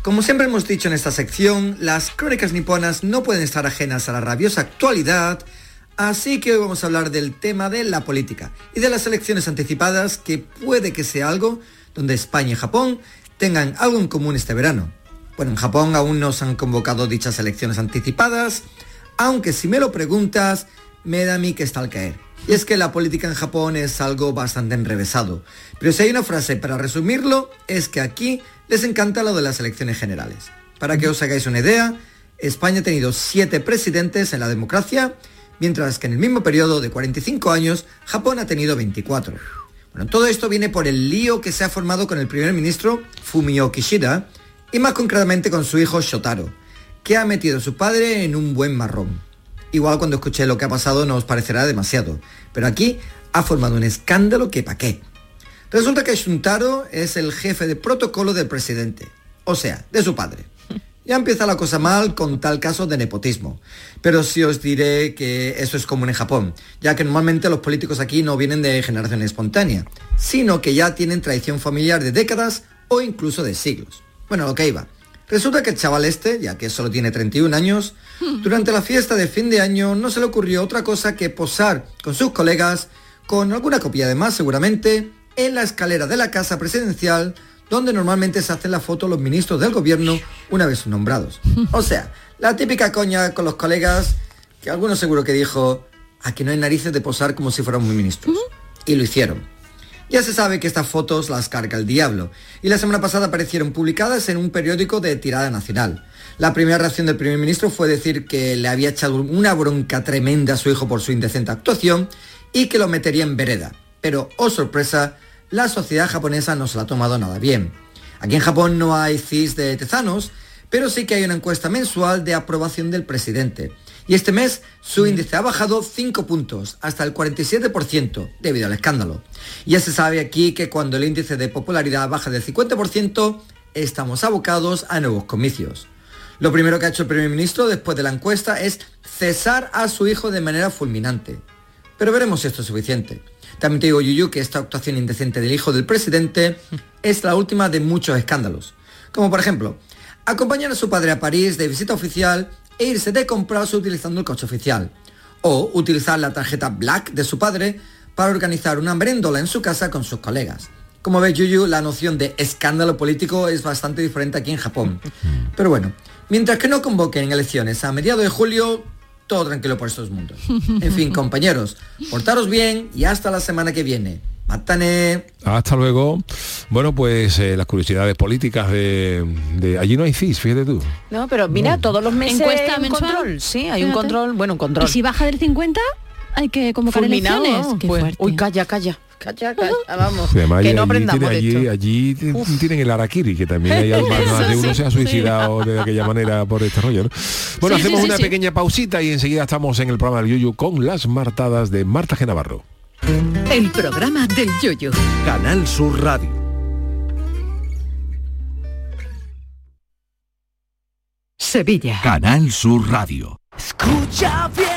Como siempre hemos dicho en esta sección, las crónicas niponas no pueden estar ajenas a la rabiosa actualidad, así que hoy vamos a hablar del tema de la política y de las elecciones anticipadas, que puede que sea algo donde España y Japón tengan algo en común este verano. Bueno, en Japón aún no se han convocado dichas elecciones anticipadas, aunque si me lo preguntas, me da a mí que está al caer. Y es que la política en Japón es algo bastante enrevesado. Pero si hay una frase para resumirlo, es que aquí les encanta lo de las elecciones generales. Para que os hagáis una idea, España ha tenido siete presidentes en la democracia, mientras que en el mismo periodo de 45 años, Japón ha tenido 24. Bueno, todo esto viene por el lío que se ha formado con el primer ministro Fumio Kishida y más concretamente con su hijo Shotaro, que ha metido a su padre en un buen marrón. Igual cuando escuché lo que ha pasado no os parecerá demasiado, pero aquí ha formado un escándalo que pa' qué. Resulta que Shuntaro es el jefe de protocolo del presidente, o sea, de su padre. Ya empieza la cosa mal con tal caso de nepotismo. Pero sí os diré que eso es común en Japón, ya que normalmente los políticos aquí no vienen de generación espontánea, sino que ya tienen tradición familiar de décadas o incluso de siglos. Bueno, lo que iba. Resulta que el chaval este, ya que solo tiene 31 años, durante la fiesta de fin de año no se le ocurrió otra cosa que posar con sus colegas, con alguna copia de más seguramente, en la escalera de la casa presidencial donde normalmente se hacen la foto los ministros del gobierno una vez nombrados. O sea, la típica coña con los colegas que algunos seguro que dijo, aquí no hay narices de posar como si fuéramos ministros. Y lo hicieron. Ya se sabe que estas fotos las carga el diablo, y la semana pasada aparecieron publicadas en un periódico de tirada nacional. La primera reacción del primer ministro fue decir que le había echado una bronca tremenda a su hijo por su indecente actuación y que lo metería en vereda. Pero, oh sorpresa, la sociedad japonesa no se la ha tomado nada bien. Aquí en Japón no hay CIS de tezanos, pero sí que hay una encuesta mensual de aprobación del presidente. Y este mes su índice ha bajado 5 puntos, hasta el 47%, debido al escándalo. Ya se sabe aquí que cuando el índice de popularidad baja del 50%, estamos abocados a nuevos comicios. Lo primero que ha hecho el primer ministro después de la encuesta es cesar a su hijo de manera fulminante. Pero veremos si esto es suficiente. También te digo, Yuyu, que esta actuación indecente del hijo del presidente es la última de muchos escándalos. Como por ejemplo, acompañar a su padre a París de visita oficial e irse de compras utilizando el coche oficial. O utilizar la tarjeta Black de su padre para organizar una merendola en su casa con sus colegas. Como ves, Yuyu, la noción de escándalo político es bastante diferente aquí en Japón. Pero bueno, mientras que no convoquen elecciones a mediados de julio, todo tranquilo por estos mundos. En fin, compañeros, portaros bien y hasta la semana que viene. Matane. Hasta luego. Bueno, pues eh, las curiosidades políticas de, de- Allí no hay CIS, fíjate tú. No, pero mira, todos los meses Encuesta hay un mensual. control. Sí, hay un control, bueno, un control. Y si baja del 50, hay que convocar Fulminado, elecciones. Qué pues, fuerte. uy, calla, calla. Calla, calla, vamos. Además, que allí- no allí aprendamos tiene- de allí, esto. allí tienen el Arakiri, que también hay algo más de uno sí, se ha sí. suicidado de aquella manera por este rollo. ¿no? Bueno, Sí, hacemos sí, sí, una sí. pequeña pausita y enseguida estamos en el programa del Yuyu con las martadas de Marta Genavarro. El programa del yoyo. Canal Sur Radio. Sevilla. Canal Sur Radio. Escucha bien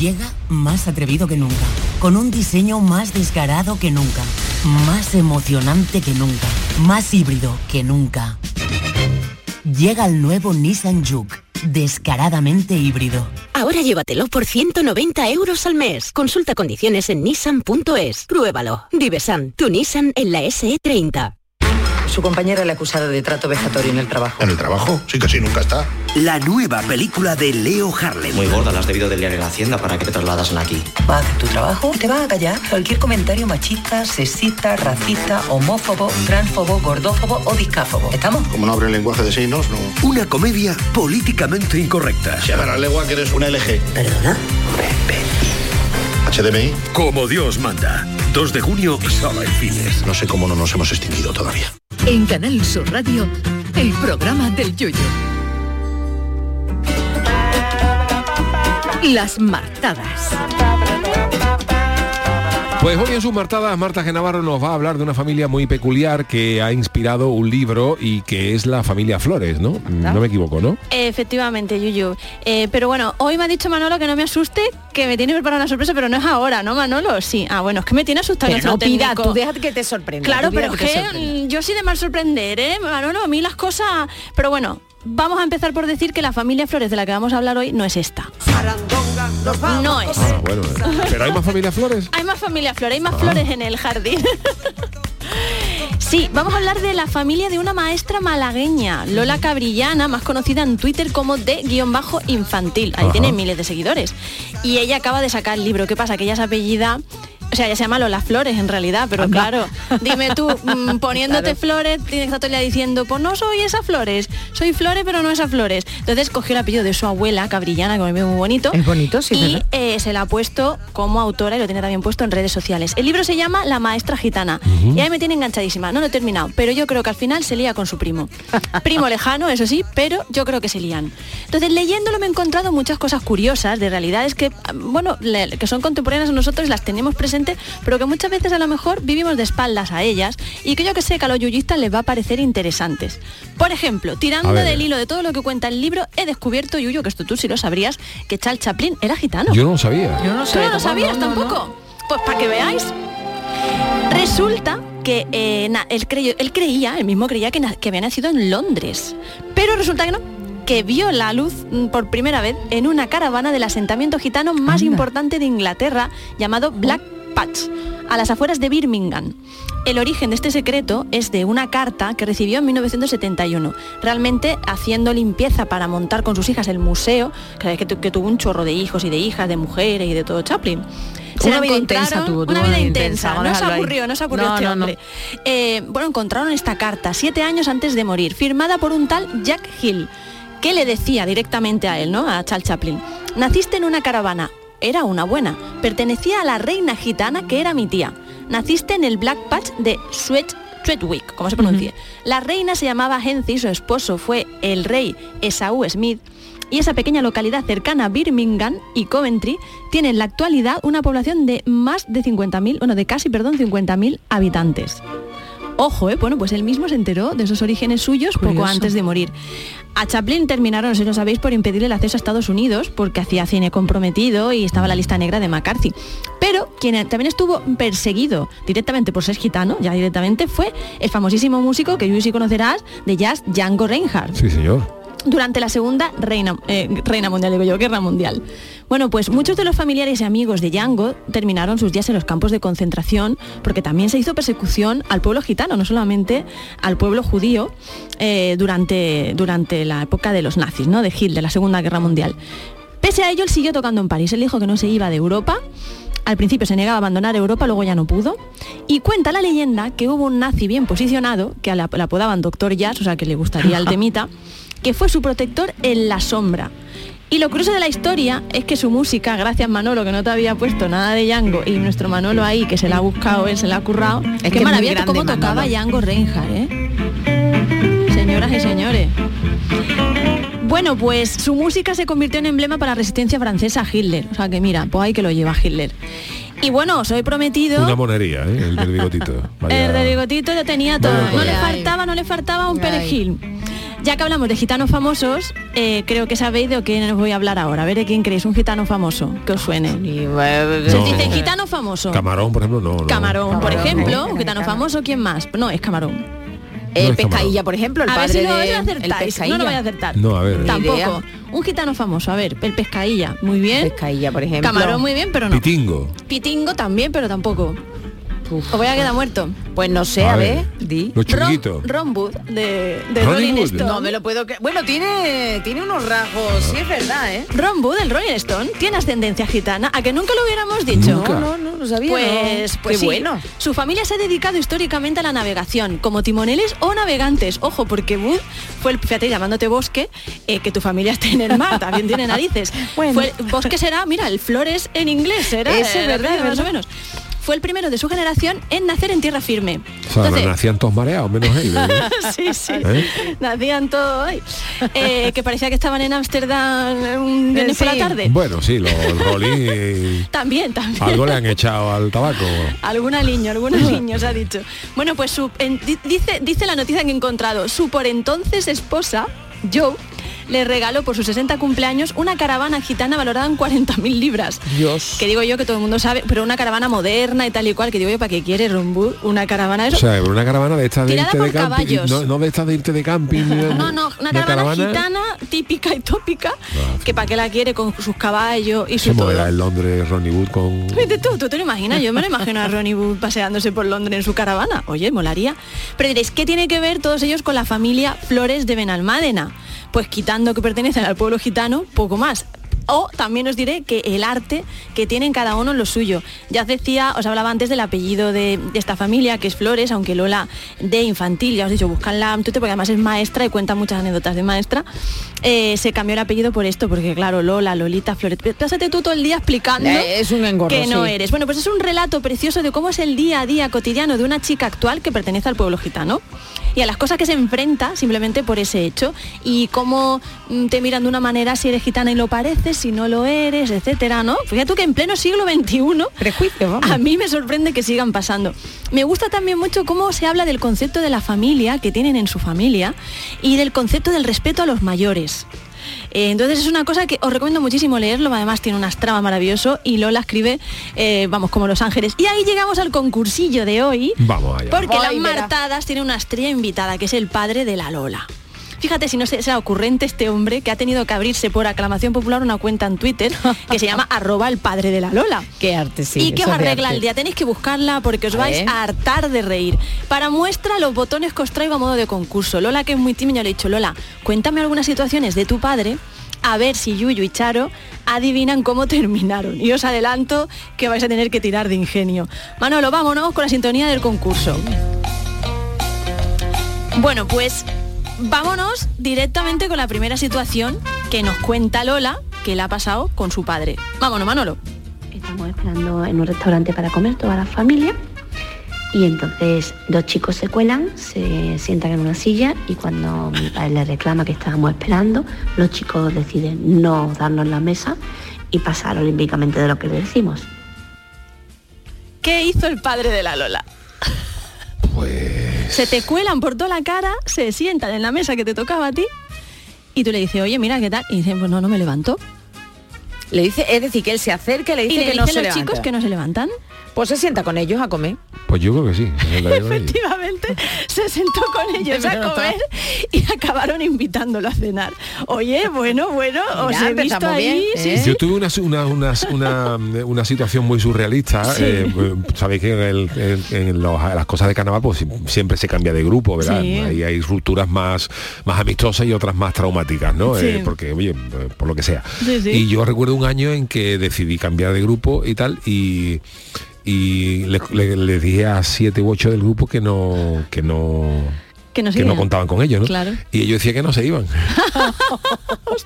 Llega más atrevido que nunca, con un diseño más descarado que nunca, más emocionante que nunca, más híbrido que nunca. Llega el nuevo Nissan Juke, descaradamente híbrido. Ahora llévatelo por 190 euros al mes. Consulta condiciones en nissan.es. Pruébalo. Divesan, tu Nissan en la SE30. Su compañera le ha acusado de trato vejatorio en el trabajo. ¿En el trabajo? Sí, casi nunca está. La nueva película de Leo Harlem. Muy gorda, la has debido de liar en la hacienda para que te trasladas aquí. Va a hacer tu trabajo y te va a callar cualquier comentario machista, sexista, racista, homófobo, transfobo, gordófobo o discáfobo. ¿Estamos? Como no abre el lenguaje de signos, no. Una comedia políticamente incorrecta. Se la lengua que eres un LG. ¿Perdona? HDMI. Como Dios manda. 2 de junio, solo en cines. No sé cómo no nos hemos extinguido todavía. En Canal Sur Radio, el programa del yoyo. Las martadas. Pues hoy en sus martadas, Marta Genavarro nos va a hablar de una familia muy peculiar que ha inspirado un libro y que es la familia Flores, ¿no? No me equivoco, ¿no? Efectivamente, Yuyu. Eh, pero bueno, hoy me ha dicho Manolo que no me asuste, que me tiene preparada una sorpresa, pero no es ahora, ¿no, Manolo? Sí. Ah, bueno, es que me tiene asustado Pero no pida, tú déjate que te sorprenda. Claro, pero que te que mm, yo sí de mal sorprender, ¿eh? Manolo, a mí las cosas... Pero bueno, vamos a empezar por decir que la familia Flores de la que vamos a hablar hoy no es esta. No es. Ah, bueno. ¿Pero hay más familia Flores? Hay más familia Flores, hay más flores en el jardín. Sí, vamos a hablar de la familia de una maestra malagueña, Lola Cabrillana, más conocida en Twitter como de guion bajo infantil. Ahí Ajá. tiene miles de seguidores. Y ella acaba de sacar el libro. ¿Qué pasa? Que ella se apellida... O sea, ella se llama Lola Flores en realidad, pero claro, dime tú, mm, poniéndote Claro. flores, tienes que diciendo, pues no soy esas flores, soy flores pero no esas flores. Entonces cogió el apellido de su abuela, Cabrillana, que me veo muy bonito. Es bonito, sí, Y eh, se la ha puesto como autora y lo tiene también puesto en redes sociales. El libro se llama La maestra gitana y ahí me tiene enganchadísima. No lo he terminado, pero yo creo que al final se lía con su primo. Primo lejano, eso sí, pero yo creo que se lían. Entonces, leyéndolo me he encontrado muchas cosas curiosas de realidades que, ah, bueno, le- que son contemporáneas a nosotros y las tenemos presentes pero que muchas veces a lo mejor vivimos de espaldas a ellas y que yo que sé que a los yuyistas les va a parecer interesantes. Por ejemplo, tirando del hilo de todo lo que cuenta el libro, he descubierto, Yuyo, que esto tú sí lo sabrías, que Charles Chaplin era gitano. Yo no lo sabía. Yo no ¿Tú sé. no lo ¿cómo sabías no? No, no. tampoco? Pues para que veáis. Resulta que eh, na- él, creyó- él creía, él mismo creía que, na- que había nacido en Londres. Pero resulta que no, que vio la luz mm, por primera vez en una caravana del asentamiento gitano más importante de Inglaterra, llamado Black Patch, a las afueras de Birmingham. El origen de este secreto es de una carta que recibió en 1971, realmente haciendo limpieza para montar con sus hijas el museo, que, que que tuvo un chorro de hijos y de hijas, de mujeres y de todo Chaplin. Una la vida intensa tuvo, tuvo una una vida intensa, no se aburrió, no se aburrió No, este no, no. hombre. Eh, bueno, encontraron esta carta siete años antes de morir, firmada por un tal Jack Hill, que le decía directamente a él, ¿no? A Charles Chaplin. Naciste en una caravana, era una buena, pertenecía a la reina gitana que era mi tía. Naciste en el Black Patch de Sweet Chedwick, como se pronuncie. La reina se llamaba Henry, su esposo fue el rey Esau Smith, y esa pequeña localidad cercana a Birmingham y Coventry tiene en la actualidad una población de más de 50.000, bueno, de casi, perdón, 50.000 habitantes. Ojo, ¿eh? bueno, pues él mismo se enteró de esos orígenes suyos poco antes de morir. A Chaplin terminaron, si lo sabéis, por impedirle el acceso a Estados Unidos porque hacía cine comprometido y estaba en la lista negra de McCarthy. Pero quien también estuvo perseguido directamente por ser gitano, ya directamente, fue el famosísimo músico que tú sí conocerás de jazz, Django Reinhardt Sí, señor. Durante la segunda reina, eh, reina mundial, digo yo, guerra mundial. Bueno, pues muchos de los familiares y amigos de Django terminaron sus días en los campos de concentración porque también se hizo persecución al pueblo gitano, no solamente al pueblo judío, eh, durante, durante la época de los nazis, ¿no? de Hitler, de la Segunda Guerra Mundial. Pese a ello, él siguió tocando en París. Él dijo que no se iba de Europa. Al principio se negaba a abandonar Europa, luego ya no pudo. Y cuenta la leyenda que hubo un nazi bien posicionado, que le le apodaban Doctor Jazz, o sea que le gustaría el temita, que fue su protector en la sombra. Y lo curioso de la historia es que su música, gracias Manolo, que no te había puesto nada de Django, y nuestro Manolo ahí, que se la ha buscado, él se la ha currado, Es qué que maravilla grande, cómo tocaba. Django Reinhardt, ¿eh? Señoras y señores. Bueno, pues su música se convirtió en emblema para la resistencia francesa a Hitler. O sea que mira, pues ahí que lo lleva Hitler. Y bueno, os he prometido... Una monería, ¿eh? El del bigotito. Vaya- El de bigotito ya tenía todo. No le faltaba, no le faltaba un perejil. Ya que hablamos de gitanos famosos, eh, creo que sabéis de quién os voy a hablar ahora. A ver de quién creéis, un gitano famoso, que os suene. Se No. dice gitano famoso. Camarón, por ejemplo, no. no. Camarón, por ejemplo, no. un gitano famoso, ¿quién más? No, es Camarón. El es Camarón. Pescailla, por ejemplo, el a ver si no, de... lo el acertáis. No lo vais a acertar. No, a ver. Tampoco. idea. Un gitano famoso, a ver, el pescailla, muy bien. Pescailla, por ejemplo. Camarón muy bien, pero no. Pitingo. Pitingo también, pero tampoco. Os voy a quedar muerto. Pues no sé, A a, ver. ver, di. Los chunguitos. Ron Wood de, de Rolling Wood. Stone. No me lo puedo creer. Bueno, tiene, tiene unos rasgos, sí es verdad, ¿eh? Ron Wood, el Rolling Stone, tiene ascendencia gitana, a que nunca lo hubiéramos dicho. Nunca. No, no, no, lo sabía. Pues, no. pues Qué sí. bueno. Su familia se ha dedicado históricamente a la navegación, como timoneles o navegantes. Ojo, porque Wood fue el, fíjate, llamándote bosque, eh, que tu familia esté en el mar, también tiene narices. Bueno. Fue, bosque será, mira, el flores en inglés era. Ese es eh, verdad, más verdad. o menos. Fue el primero de su generación en nacer en tierra firme. O sea, Entonces- nacían todos mareados, menos él. ¿eh? sí, sí. ¿Eh? Nacían todos. Eh, que parecía que estaban en Ámsterdam un viernes por la tarde. Bueno, sí, lo, el rolling y También, también. algo le han echado al tabaco. Alguna niño, algunos niños ha dicho. Bueno, pues su, en- di- dice, dice la noticia que he encontrado. Su por entonces esposa, Joe, le regaló por sus 60 cumpleaños una caravana gitana valorada en 40.000 libras. Dios. Que digo yo que todo el mundo sabe, pero una caravana moderna y tal y cual, que digo yo, ¿para qué quiere Rumbu una caravana de O eso? sea, una caravana de estas de Tirada irte de por camping. caballos. No, no de estas de irte de camping. No, no, una caravana, gitana típica y tópica, que para qué la quiere con sus caballos y su todo. moverá en Londres Ronnie Wood con... Tú, tú te lo imaginas, yo me lo imagino a Ronnie Wood paseándose por Londres en su caravana. Oye, molaría. Pero diréis, ¿qué tiene que ver todos ellos con la familia Flores de Benalmádena? Pues quitando que pertenecen al pueblo gitano, poco más. O también os diré que el arte que tienen cada uno en lo suyo. Ya os decía, os hablaba antes del apellido de, de esta familia, que es Flores, aunque Lola de infantil, ya os he dicho, buscanla en Twitter, porque además es maestra y cuenta muchas anécdotas de maestra. Eh, se cambió el apellido por esto, porque claro, Lola, Lolita, Flores. Pásate tú todo el día explicando Eh, es un engorro, que no sí. eres. Bueno, pues es un relato precioso de cómo es el día a día cotidiano de una chica actual que pertenece al pueblo gitano. Y a las cosas que se enfrenta simplemente por ese hecho y cómo mm, te miran de una manera si eres gitana y lo pareces, si no lo eres, etcétera, ¿no? Fíjate tú que en pleno siglo XXI Prejuicio, a mí me sorprende que sigan pasando. Me gusta también mucho cómo se habla del concepto de la familia que tienen en su familia y del concepto del respeto a los mayores. Eh, entonces es una cosa que os recomiendo muchísimo leerlo, además tiene unas tramas maravilloso y Lola escribe, eh, vamos, como Los Ángeles. Y ahí llegamos al concursillo de hoy, Vamos allá. porque Ay, las martadas tiene una estrella invitada, que es el padre de la Lola. Fíjate si no se- será ocurrente este hombre que ha tenido que abrirse por aclamación popular una cuenta en Twitter que se llama arroba el padre de la Lola. Qué arte, sí. y que os arregla el día. Tenéis que buscarla porque os A vais ver. a hartar de reír. Para muestra los botones que os traigo a modo de concurso. Lola, que es muy tímida, le he dicho, Lola, cuéntame algunas situaciones de tu padre a ver si Yuyu y Charo adivinan cómo terminaron. Y os adelanto que vais a tener que tirar de ingenio. Manolo, vámonos con la sintonía del concurso. Bueno, pues vámonos directamente con la primera situación que nos cuenta Lola que le ha pasado con su padre. Vámonos, Manolo. Estamos esperando en un restaurante para comer toda la familia y entonces dos chicos se cuelan, se sientan en una silla y cuando mi padre le reclama que estábamos esperando, los chicos deciden no darnos la mesa y pasar olímpicamente de lo que le decimos. ¿Qué hizo el padre de la Lola? Pues... Se te cuelan por toda la cara, se sientan en la mesa que te tocaba a ti y tú le dices, oye, mira, ¿qué tal? Y dicen, pues no, no me levanto. Le dice, es decir, que él se acerca y le Y dice le que no dicen se los levanta. chicos que no se levantan. Pues se sienta con ellos a comer. Pues yo creo que sí. Efectivamente, se sentó con ellos a comer y acabaron invitándolo a cenar. Oye, bueno, bueno, os he visto ahí. bien, ¿eh? sí. Yo tuve una, una, una, una, una situación muy surrealista. Sí. eh, eh, Sabéis que en, el- en- en los- las cosas de carnaval pues, si- siempre se cambia de grupo, ¿verdad? Sí. Ahí hay rupturas más, más amistosas y otras más traumáticas, ¿no? Sí. Eh, porque, oye, por lo que sea. Sí, sí. Y yo recuerdo un año en que decidí cambiar de grupo y tal, y, y le, le- le dije a siete u ocho del grupo que no, que no, Que no, que no contaban con ellos, ¿no? Claro. Y ellos decían que no se iban.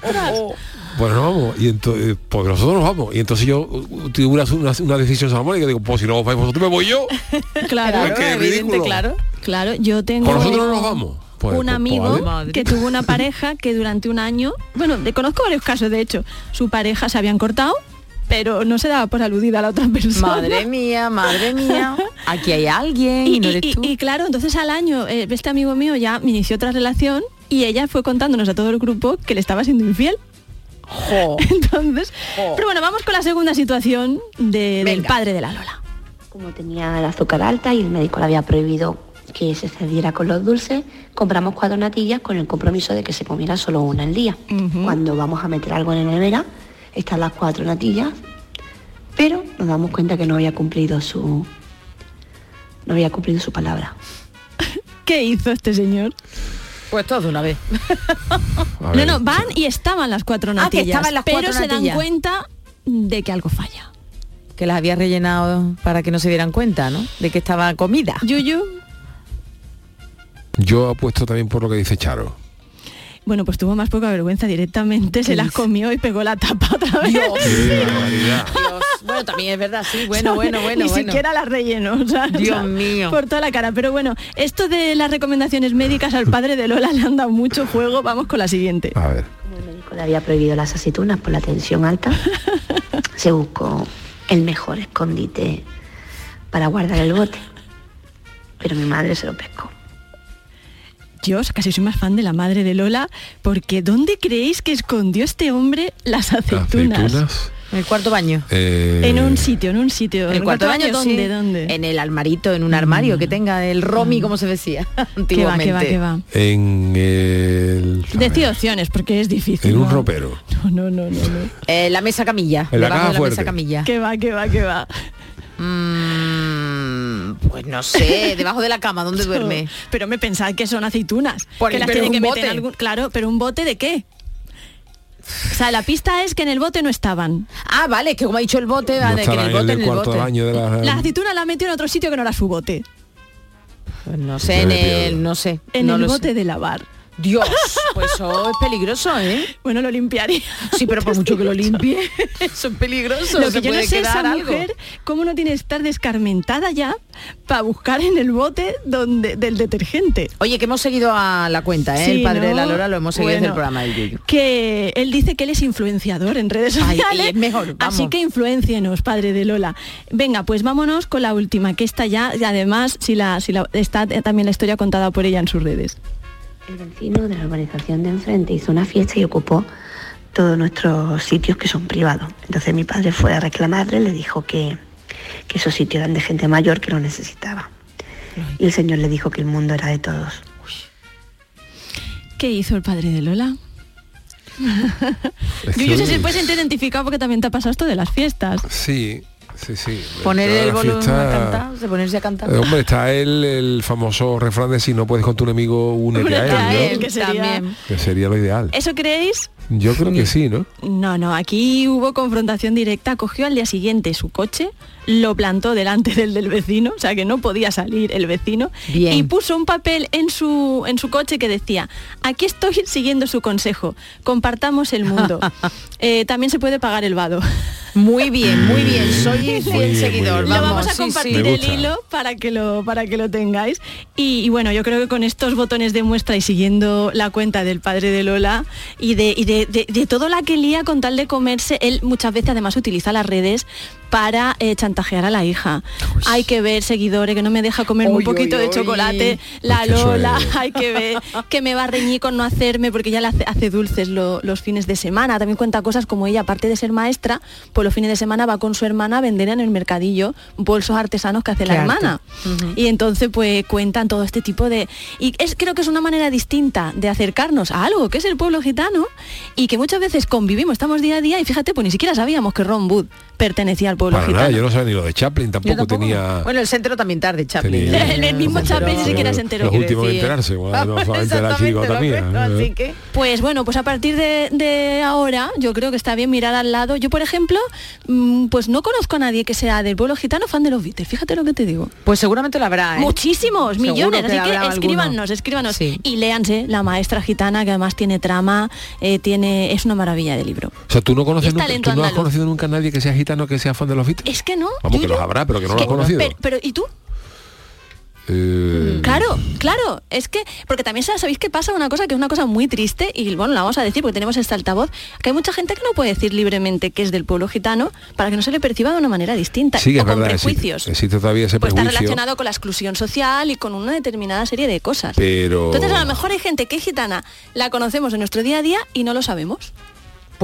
Bueno, no vamos. Y entonces, pues nosotros nos vamos. Y entonces yo uh, tuve una, una, una decisión salomónica. Digo, pues si no os vais vosotros, me voy yo. Claro, Es que es evidente, ridículo. claro. Claro, yo tengo nosotros no nos vamos. Pues, un pues, amigo vale. que tuvo una pareja que durante un año, bueno, conozco varios casos de hecho, su pareja se habían cortado, pero no se daba por aludida a la otra persona. Madre mía, madre mía. Aquí hay alguien y, Y, no y- eres y- tú. y claro, entonces al año eh, este amigo mío ya inició otra relación y ella fue contándonos a todo el grupo que le estaba siendo infiel. Entonces, pero bueno, vamos con la segunda situación de- del padre de la Lola. Como tenía el azúcar alta y el médico le había prohibido que se cediera con los dulces, compramos cuatro natillas con el compromiso de que se comiera solo una al día. Cuando vamos a meter algo en la nevera, están las cuatro natillas, pero nos damos cuenta que no había cumplido su no había cumplido su palabra. ¿Qué hizo este señor? Pues todo de una vez. No, no, van y estaban las cuatro Ah, que natillas, estaban las pero cuatro se dan cuenta de que algo falla. Que las había rellenado para que no se dieran cuenta, ¿no? De que estaba comida. Yuyu. Yo apuesto también por lo que dice Charo. Bueno, pues tuvo más poca vergüenza directamente, se las comió y pegó la tapa otra vez. Dios. Barbaridad. Bueno, también es verdad, sí. Bueno, bueno, bueno, Ni bueno. siquiera la rellenó. o sea, Dios o sea, mío. Por toda la cara. Pero bueno, esto de las recomendaciones médicas al padre de Lola le han dado mucho juego. Vamos con la siguiente. A ver. Como el médico le había prohibido las aceitunas por la tensión alta, se buscó el mejor escondite para guardar el bote. Pero mi madre se lo pescó. Yo casi soy más fan de la madre de Lola porque ¿dónde creéis que escondió este hombre las aceitunas? Aceitunas. En el cuarto baño. eh, En un sitio, en un sitio. En el cuarto baño, ¿dónde? sí. ¿Dónde? En el armarito, en un armario que tenga el romi, como se decía ¿Qué va, antiguamente. qué va, qué va? En el... Decid opciones porque es difícil. En un ¿no? ropero. No, no, no, no. no. Eh, la mesa camilla. En la debajo caja de la fuerte. mesa camilla. ¿Qué va, qué va, qué va? Mm, pues no sé, debajo de la cama, ¿dónde duerme? Pero me pensad que son aceitunas. Por- que las pero tiene en que un meter en algún. Claro, pero un bote de qué? O sea, la pista es que en el bote no estaban. Ah, vale, que como ha dicho el bote, No vale, que en el en el bote, en el cuarto bote. de la... Las aceitunas las metió en otro sitio que no era su bote. Pues no sé, en el, no sé. En no el sé. bote de lavar. Dios, pues eso es peligroso, ¿eh? Bueno, lo limpiaría. Sí, pero por mucho que lo limpie, eso es peligroso. Lo se que yo no sé quedar esa algo. mujer, cómo no tiene que estar descarmentada ya para buscar en el bote donde, del detergente. Oye, que hemos seguido a la cuenta, ¿eh? Sí, el padre ¿no? de la Lora lo hemos seguido desde el programa del Yuyu. Que él dice que él es influenciador en redes sociales. es mejor, vamos. Así que influencienos, padre de Lola. Venga, pues vámonos con la última, que está ya, y además, si la, si la, está también la historia contada por ella en sus redes. El vecino de la urbanización de enfrente hizo una fiesta y ocupó todos nuestros sitios que son privados. Entonces mi padre fue a reclamarle, le dijo que, que esos sitios eran de gente mayor que lo necesitaba. Y el señor le dijo que el mundo era de todos. ¿Qué hizo el padre de Lola? yo, yo sé si puedes sentir identificado porque también te ha pasado esto de las fiestas. Sí, sí, sí. Poner el volumen fiesta- a cantar, se ponerse a cantar. Eh, hombre, está el, el famoso refrán de si no puedes con tu enemigo, únete a él, ¿no? él, que sería- También. Que sería lo ideal. ¿Eso creéis? Yo creo que sí, ¿no? No, no, aquí hubo confrontación directa, cogió al día siguiente su coche, lo plantó delante del del vecino, o sea que no podía salir el vecino, Bien. y puso un papel en su, en su coche que decía, aquí estoy siguiendo su consejo, compartamos el mundo. Eh, también se puede pagar el vado. Muy bien, muy bien. Soy bien, seguidor. muy bien. Lo Vamos, vamos a sí, sí. compartir el hilo para que lo para que lo tengáis. Y, y bueno, yo creo que con estos botones de muestra y siguiendo la cuenta del padre de Lola y de, y de, de- todo la que lía con tal de comerse, él muchas veces además utiliza las redes para eh, chantajear a la hija. Hay que ver, seguidores, que no me deja comer un poquito de chocolate, la Es que eso Lola, es- hay que ver que me va a reñir con no hacerme porque ya le hace, hace dulces lo- los fines de semana. También cuenta cosas como ella, aparte de ser maestra, pues los fines de semana va con su hermana a vender en el mercadillo bolsos artesanos que hace la arte. hermana. Y entonces pues cuentan todo este tipo de... Y es, creo que es una manera distinta de acercarnos a algo que es el pueblo gitano y que muchas veces convivimos, estamos día a día y fíjate, pues ni siquiera sabíamos que Ron Wood pertenecía al pueblo Para gitano. nada, yo no sabía ni lo de Chaplin, tampoco, tampoco. tenía... Bueno, el centro también tarde, Chaplin. tenía- ¿eh? En el mismo Chaplin ni siquiera se enteró. Los últimos en decir. enterarse, bueno, se así que... Pues bueno, pues a partir de, de ahora yo creo que está bien mirar al lado. Yo, por ejemplo, mm, pues no conozco a nadie que sea del pueblo gitano fan de los Beatles. Fíjate lo que te digo. Pues seguramente lo habrá, ¿eh? Muchísimos, millones. que Así que alguno. escríbanos, escríbanos. Sí. Y léanse La Maestra Gitana, que además tiene trama, eh, tiene, es una maravilla de libro. O sea, tú no conoces Es nunca, tú no has conocido nunca a nadie que sea gitano que sea fan de los Beatles. Es que no. Vamos, que los habrá, pero que no lo Es has conocido. Pero, pero, ¿y tú? Eh, Claro, claro, es que, porque también sa- sabéis que pasa una cosa que es una cosa muy triste y bueno, la vamos a decir porque tenemos este altavoz, que hay mucha gente que no puede decir libremente que es del pueblo gitano para que no se le perciba de una manera distinta Sí, o es con verdad, prejuicios. existe todavía ese Pues está prejuicio. relacionado con la exclusión social y con una determinada serie de cosas. Pero... Entonces a lo mejor hay gente que es gitana, la conocemos en nuestro día a día y no lo sabemos.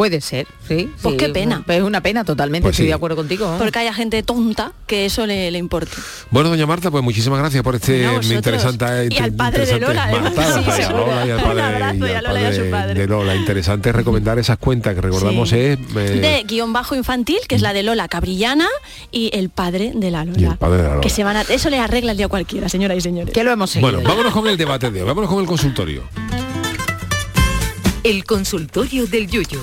Puede ser, sí. Pues sí, qué pena. Es una pena totalmente, Pues estoy sí. de acuerdo contigo. Porque haya gente tonta que eso le, le importe. Bueno, doña Marta, pues muchísimas gracias por este interesante Y al padre de interesante- Lola, además. Marta, Sí. Lola y al Un padre, abrazo y y a al Lola y a su padre. de Lola. Interesante recomendar esas cuentas que recordamos Sí. es eh, de guion bajo infantil, que es la de Lola Cabrillana, y el padre de la Lola. Y el padre de la Lola. Que se van a, eso le arregla el día a cualquiera, señoras y señores. Que lo hemos seguido. Bueno, vámonos con el debate de hoy, vámonos con el consultorio. El consultorio del Yuyu.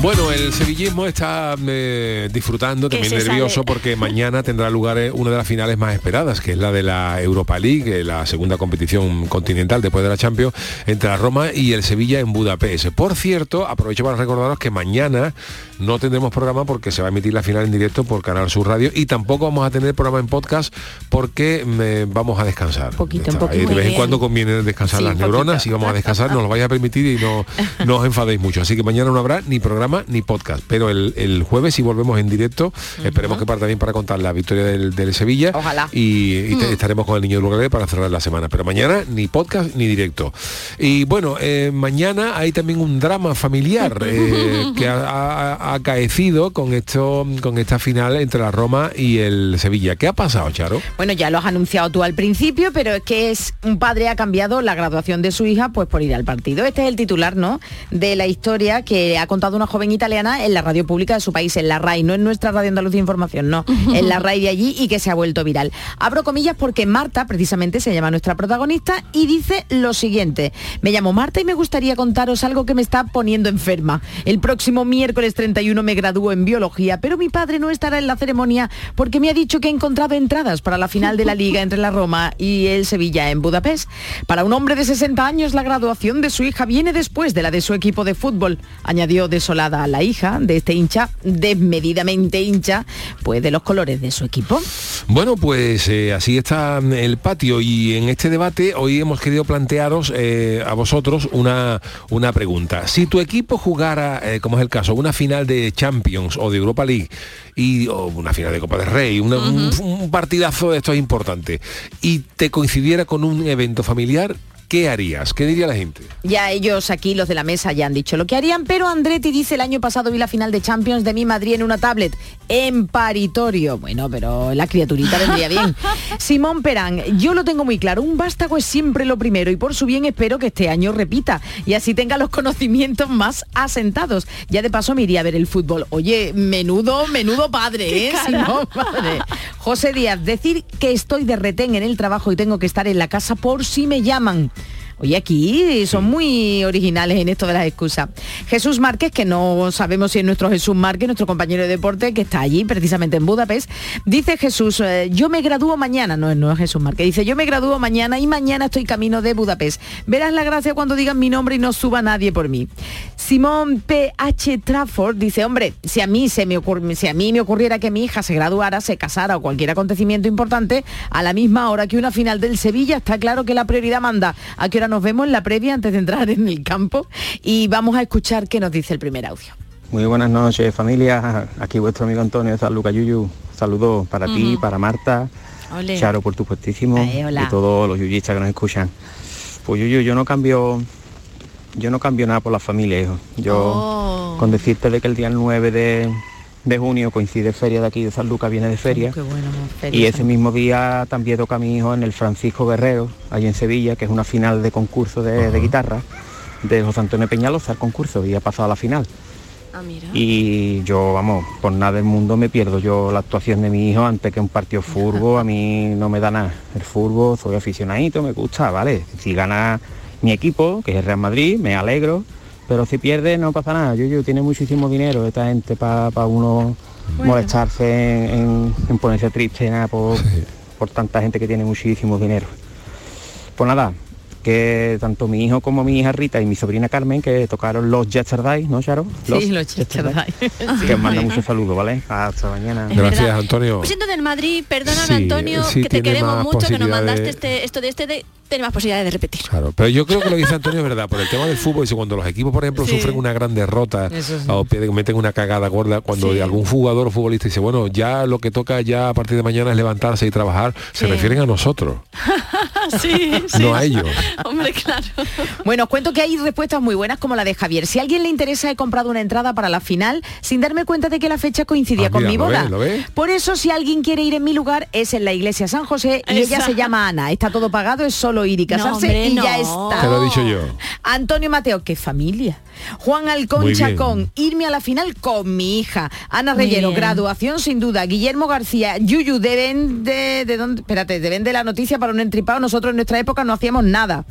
Bueno, el sevillismo está eh, disfrutando, también nervioso, sale. porque mañana tendrá lugar eh, una de las finales más esperadas, que es la de la Europa League, eh, la segunda competición continental después de la Champions, entre la Roma y el Sevilla en Budapest. Por cierto, aprovecho para recordaros que mañana no tendremos programa porque se va a emitir la final en directo por Canal Sur Radio y tampoco vamos a tener programa en podcast porque eh, vamos a descansar. Poquito, un poquito. De vez en cuando conviene descansar Sí, las neuronas y vamos a descansar, nos lo vaya a permitir y no, no os enfadéis mucho. Así que mañana no habrá ni programa ni podcast. Pero el, el jueves sí volvemos en directo. Esperemos que para también para contar la victoria del, del Sevilla. Ojalá. Y, y te- estaremos con el niño del para cerrar la semana. Pero mañana ni podcast ni directo. Y bueno, eh, mañana hay también un drama familiar eh, que ha acaecido con esto, con esta final entre la Roma y el Sevilla. ¿Qué ha pasado, Charo? Bueno, ya lo has anunciado tú al principio, pero es que es un padre ha cambiado la graduación de su hija pues por ir al partido. Este es el titular, ¿no? De la historia que ha contado una joven italiana en la radio pública de su país, en la RAI, no en nuestra radio Andalucía Información, no, en la RAI de allí y que se ha vuelto viral. Abro comillas porque Marta, precisamente, se llama nuestra protagonista y dice lo siguiente. Me llamo Marta y me gustaría contaros algo que me está poniendo enferma. El próximo miércoles 31 71 me gradúo en biología, pero mi padre no estará en la ceremonia porque me ha dicho que ha encontrado entradas para la final de la liga entre la Roma y el Sevilla en Budapest. Para un hombre de 60 años, la graduación de su hija viene después de la de su equipo de fútbol, añadió desolada a la hija de este hincha, desmedidamente hincha, pues de los colores de su equipo. Bueno, pues eh, así está el patio y en este debate hoy hemos querido plantearos eh, a vosotros una, una pregunta. Si tu equipo jugara, eh, como es el caso, una final de Champions o de Europa League y o una final de Copa del Rey, una- un, un partidazo de estos importantes y te coincidiera con un evento familiar, ¿qué harías? ¿Qué diría la gente? Ya ellos aquí, los de la mesa, ya han dicho lo que harían, pero Andretti dice el año pasado vi la final de Champions de mi Madrid en una tablet, en paritorio. Bueno, pero la criaturita vendría bien. Simón Perán, yo lo tengo muy claro, un vástago es siempre lo primero y por su bien espero que este año repita y así tenga los conocimientos más asentados. Ya de paso me iría a ver el fútbol. Oye, menudo, menudo padre, ¿eh? Simón Padre. José Díaz, decir que estoy de retén en el trabajo y tengo que estar en la casa por si me llaman. Oye, aquí son muy originales en esto de las excusas. Jesús Márquez, que no sabemos si es nuestro Jesús Márquez, nuestro compañero de deporte, que está allí precisamente en Budapest, dice Jesús, eh, yo me gradúo mañana, no, no es Jesús Márquez, dice, yo me gradúo mañana y mañana estoy camino de Budapest. Verás la gracia cuando digan mi nombre y no suba nadie por mí. Simón P.H. Trafford dice, hombre, si a mí se me ocurre, si a mí me ocurriera que mi hija se graduara, se casara o cualquier acontecimiento importante, a la misma hora que una final del Sevilla, está claro que la prioridad manda. ¿A qué hora nos vemos en la previa antes de entrar en el campo? Y vamos a escuchar qué nos dice el primer audio. Muy buenas noches familia, aquí vuestro amigo Antonio de San Luca Yuyu. Saludos para ti, para Marta, Ole. Charo por tu puestísimo Ay, hola. y todos los yuyistas que nos escuchan. Pues Yuyu, yo no cambio, yo no cambio nada por la familia, hijo. Yo Oh. con decirte de que el día 9 de, de junio coincide feria de aquí de San Luca, viene de feria. Qué bueno, Y ese mismo día también toca a mi hijo en el Francisco Guerrero, allí en Sevilla, que es una final de concurso de, de guitarra de José Antonio Peñalosa, el concurso, y ha pasado a la final. Ah, mira. Y yo, vamos, por nada del mundo me pierdo yo la actuación de mi hijo antes que un partido furbo, a mí no me da nada. El furbo, soy aficionadito, me gusta, ¿vale? Si gana mi equipo, que es el Real Madrid, me alegro, pero si pierde no pasa nada. Yo, yo tiene muchísimo dinero esta gente para uno Bueno. molestarse en, en- en ponerse triste nada por, por tanta gente que tiene muchísimo dinero. Pues nada, que tanto mi hijo como mi hija Rita y mi sobrina Carmen que tocaron los Yesterday, ¿no, Charo? Sí, los Yesterday. Que os manda muchos saludos, ¿vale? Hasta mañana. Gracias, Antonio. Siendo del Madrid, perdóname Sí, Antonio, sí que te queremos mucho, que nos mandaste este, esto de este de tener más posibilidades de repetir. Claro, pero yo creo que lo que dice Antonio es verdad, por el tema del fútbol, dice cuando los equipos, por ejemplo, Sí. sufren una gran derrota sí. o meten una cagada gorda, cuando Sí. algún jugador o futbolista dice, bueno, ya lo que toca ya a partir de mañana es levantarse y trabajar, se refieren a nosotros, sí, sí. no a ellos. Hombre, claro. Bueno, os cuento que hay respuestas muy buenas como la de Javier. Si a alguien le interesa, he comprado una entrada para la final sin darme cuenta de que la fecha coincidía Ah, con mira, mi ¿lo boda. Por eso, si alguien quiere ir en mi lugar, es en la iglesia San José y ella se llama Ana. Está todo pagado, es solo ir y casarse hombre, y ya está. Te lo he dicho yo. Antonio Mateo, qué familia. Juan bien. con irme a la final con mi hija. Ana Muy Reyero, bien. graduación sin duda. Guillermo García, Yuyu, deben de, de dónde, espérate, deben de la noticia para un entripado. Nosotros en nuestra época no hacíamos nada.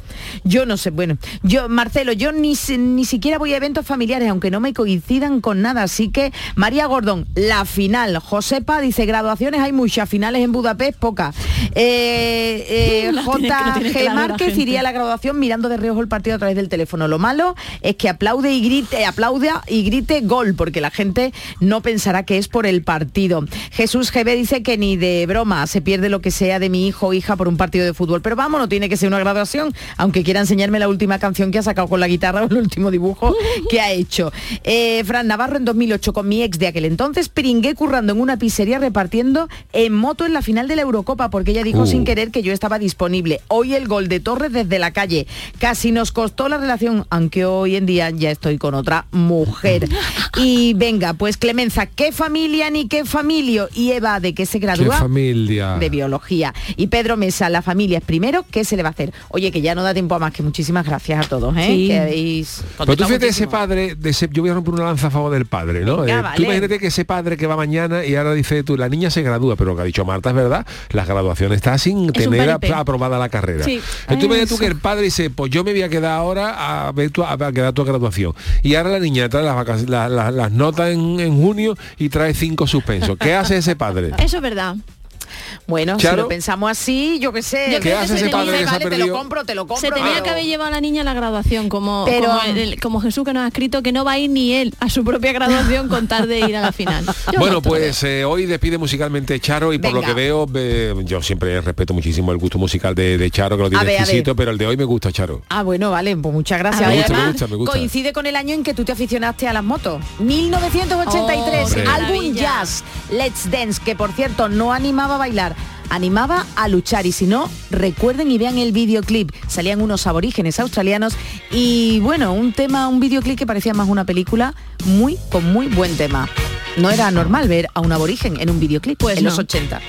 Yo no sé, bueno, yo, Marcelo, yo ni, ni siquiera voy a eventos familiares, aunque no me coincidan con nada. Así que, María Gordón, la final. Josepa dice, graduaciones hay muchas, finales en Budapest, pocas. Eh, eh, JG Márquez iría a la graduación mirando de reojo el partido a través del teléfono. Lo malo es que aplaude y grite, aplauda y grite gol, porque la gente no pensará que es por el partido. Jesús GB dice que ni de broma se pierde lo que sea de mi hijo o hija por un partido de fútbol. Pero vamos, no tiene que ser una graduación, aunque quiera enseñarme la última canción que ha sacado con la guitarra o el último dibujo que ha hecho. Eh, Fran Navarro en 2008 con mi ex de aquel entonces, pringué currando en una pizzería repartiendo en moto en la final de la Eurocopa, porque ella dijo Uh. sin querer que yo estaba disponible. Hoy el gol de Torres desde la calle. Casi nos costó la relación, aunque hoy en día ya estoy con otra mujer. Y venga, pues Clemenza, ¿qué familia ni qué familio? Y Eva, ¿de qué se Qué gradúa? familia. de biología. Y Pedro Mesa, la familia es primero, ¿qué se le va a hacer? Oye, que ya no da tiempo a más, que muchísimas gracias a todos, ¿eh? Sí. Que habéis Pero tú fíjate ese padre, de ese- yo voy a romper una lanza a favor del padre, ¿no? Venga, Eh, vale. Tú imagínate que ese padre que va mañana y ahora dice tú, la niña se gradúa, pero lo que ha dicho Marta es verdad, la graduación está sin tener aprobada la carrera. Sí. Entonces tú que el padre dice, pues yo me voy a quedar ahora a ver tu, a, a quedar tu graduación. Y ahora la niña trae las, vacac- la- la- las notas en, en junio y trae cinco suspensos. ¿Qué hace ese padre? Eso es verdad. Bueno, Charo. si lo pensamos así, yo qué sé. Yo ¿Qué creo que hace se ese tenía- padre que se ha vale, te lo compro, te lo compro. Se tenía pero- que haber llevado a la niña a la graduación, como, Pero- como, el- como Jesús que nos ha escrito que no va a ir ni él a su propia graduación con tal de ir a la final. Yo Bueno, no- pues eh, hoy despide musicalmente Charo y por lo que veo, eh, yo siempre respeto muchísimo el gusto musical de, de Charo, que lo tiene exquisito, pero el de hoy me gusta Charo. Ah, bueno, vale, pues muchas gracias. Me Y gusta, me gusta, me gusta. coincide con el año en que tú te aficionaste a las motos. 1983, Oh, álbum. Jazz, Let's Dance, que por cierto no animaba a bailar, animaba a luchar. Y si no, recuerden y vean el videoclip. Salían unos aborígenes australianos y bueno, un tema, un videoclip que parecía más una película, muy, con muy buen tema. No era normal ver a un aborigen en un videoclip Pues en los no. 80.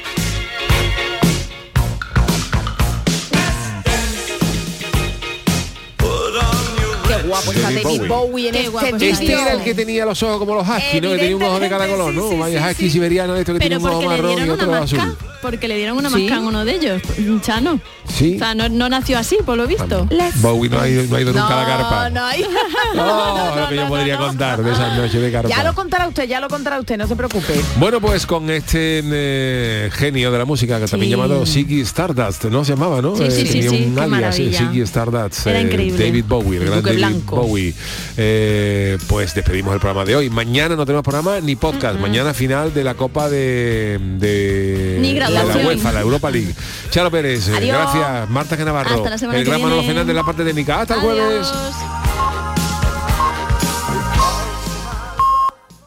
Guapo está David Bowie. Bowie en Qué este guapo Este era el que tenía los ojos como los husky, ¿no? Que tenía un ojo de cada color, ¿no? sí, sí, Vaya sí, husky siberiano de esto que Pero tiene un ojo porque le marrón y dieron una otro masca, azul. porque le dieron una ¿Sí? masca a uno de ellos, Chano. Sí. O sea, no, no nació así, por lo visto. Bowie no ha ido, no ha ido nunca a la carpa. No, hay- No, lo que yo podría contar de esas noches de carpa. Ya lo contará usted, ya lo contará usted, no se preocupe. Bueno, pues con este eh, genio de la música que también llamado Ziggy Stardust, ¿no? Se llamaba, ¿no? Sí, sí, sí, tenía sí, un alias, maravilla. Ziggy Stardust. Era eh, increíble. David Bowie, el gran David Blanco. Bowie. Eh, pues despedimos el programa de hoy. Mañana no tenemos programa ni podcast. Mañana final de la Copa de, de, Ni de la. UEFA, la Europa League. Charo Pérez, eh, Adiós. gracias. Marta Genavarro. Hasta la semana el gran Manolo. Fernández de la parte técnica. Hasta el jueves.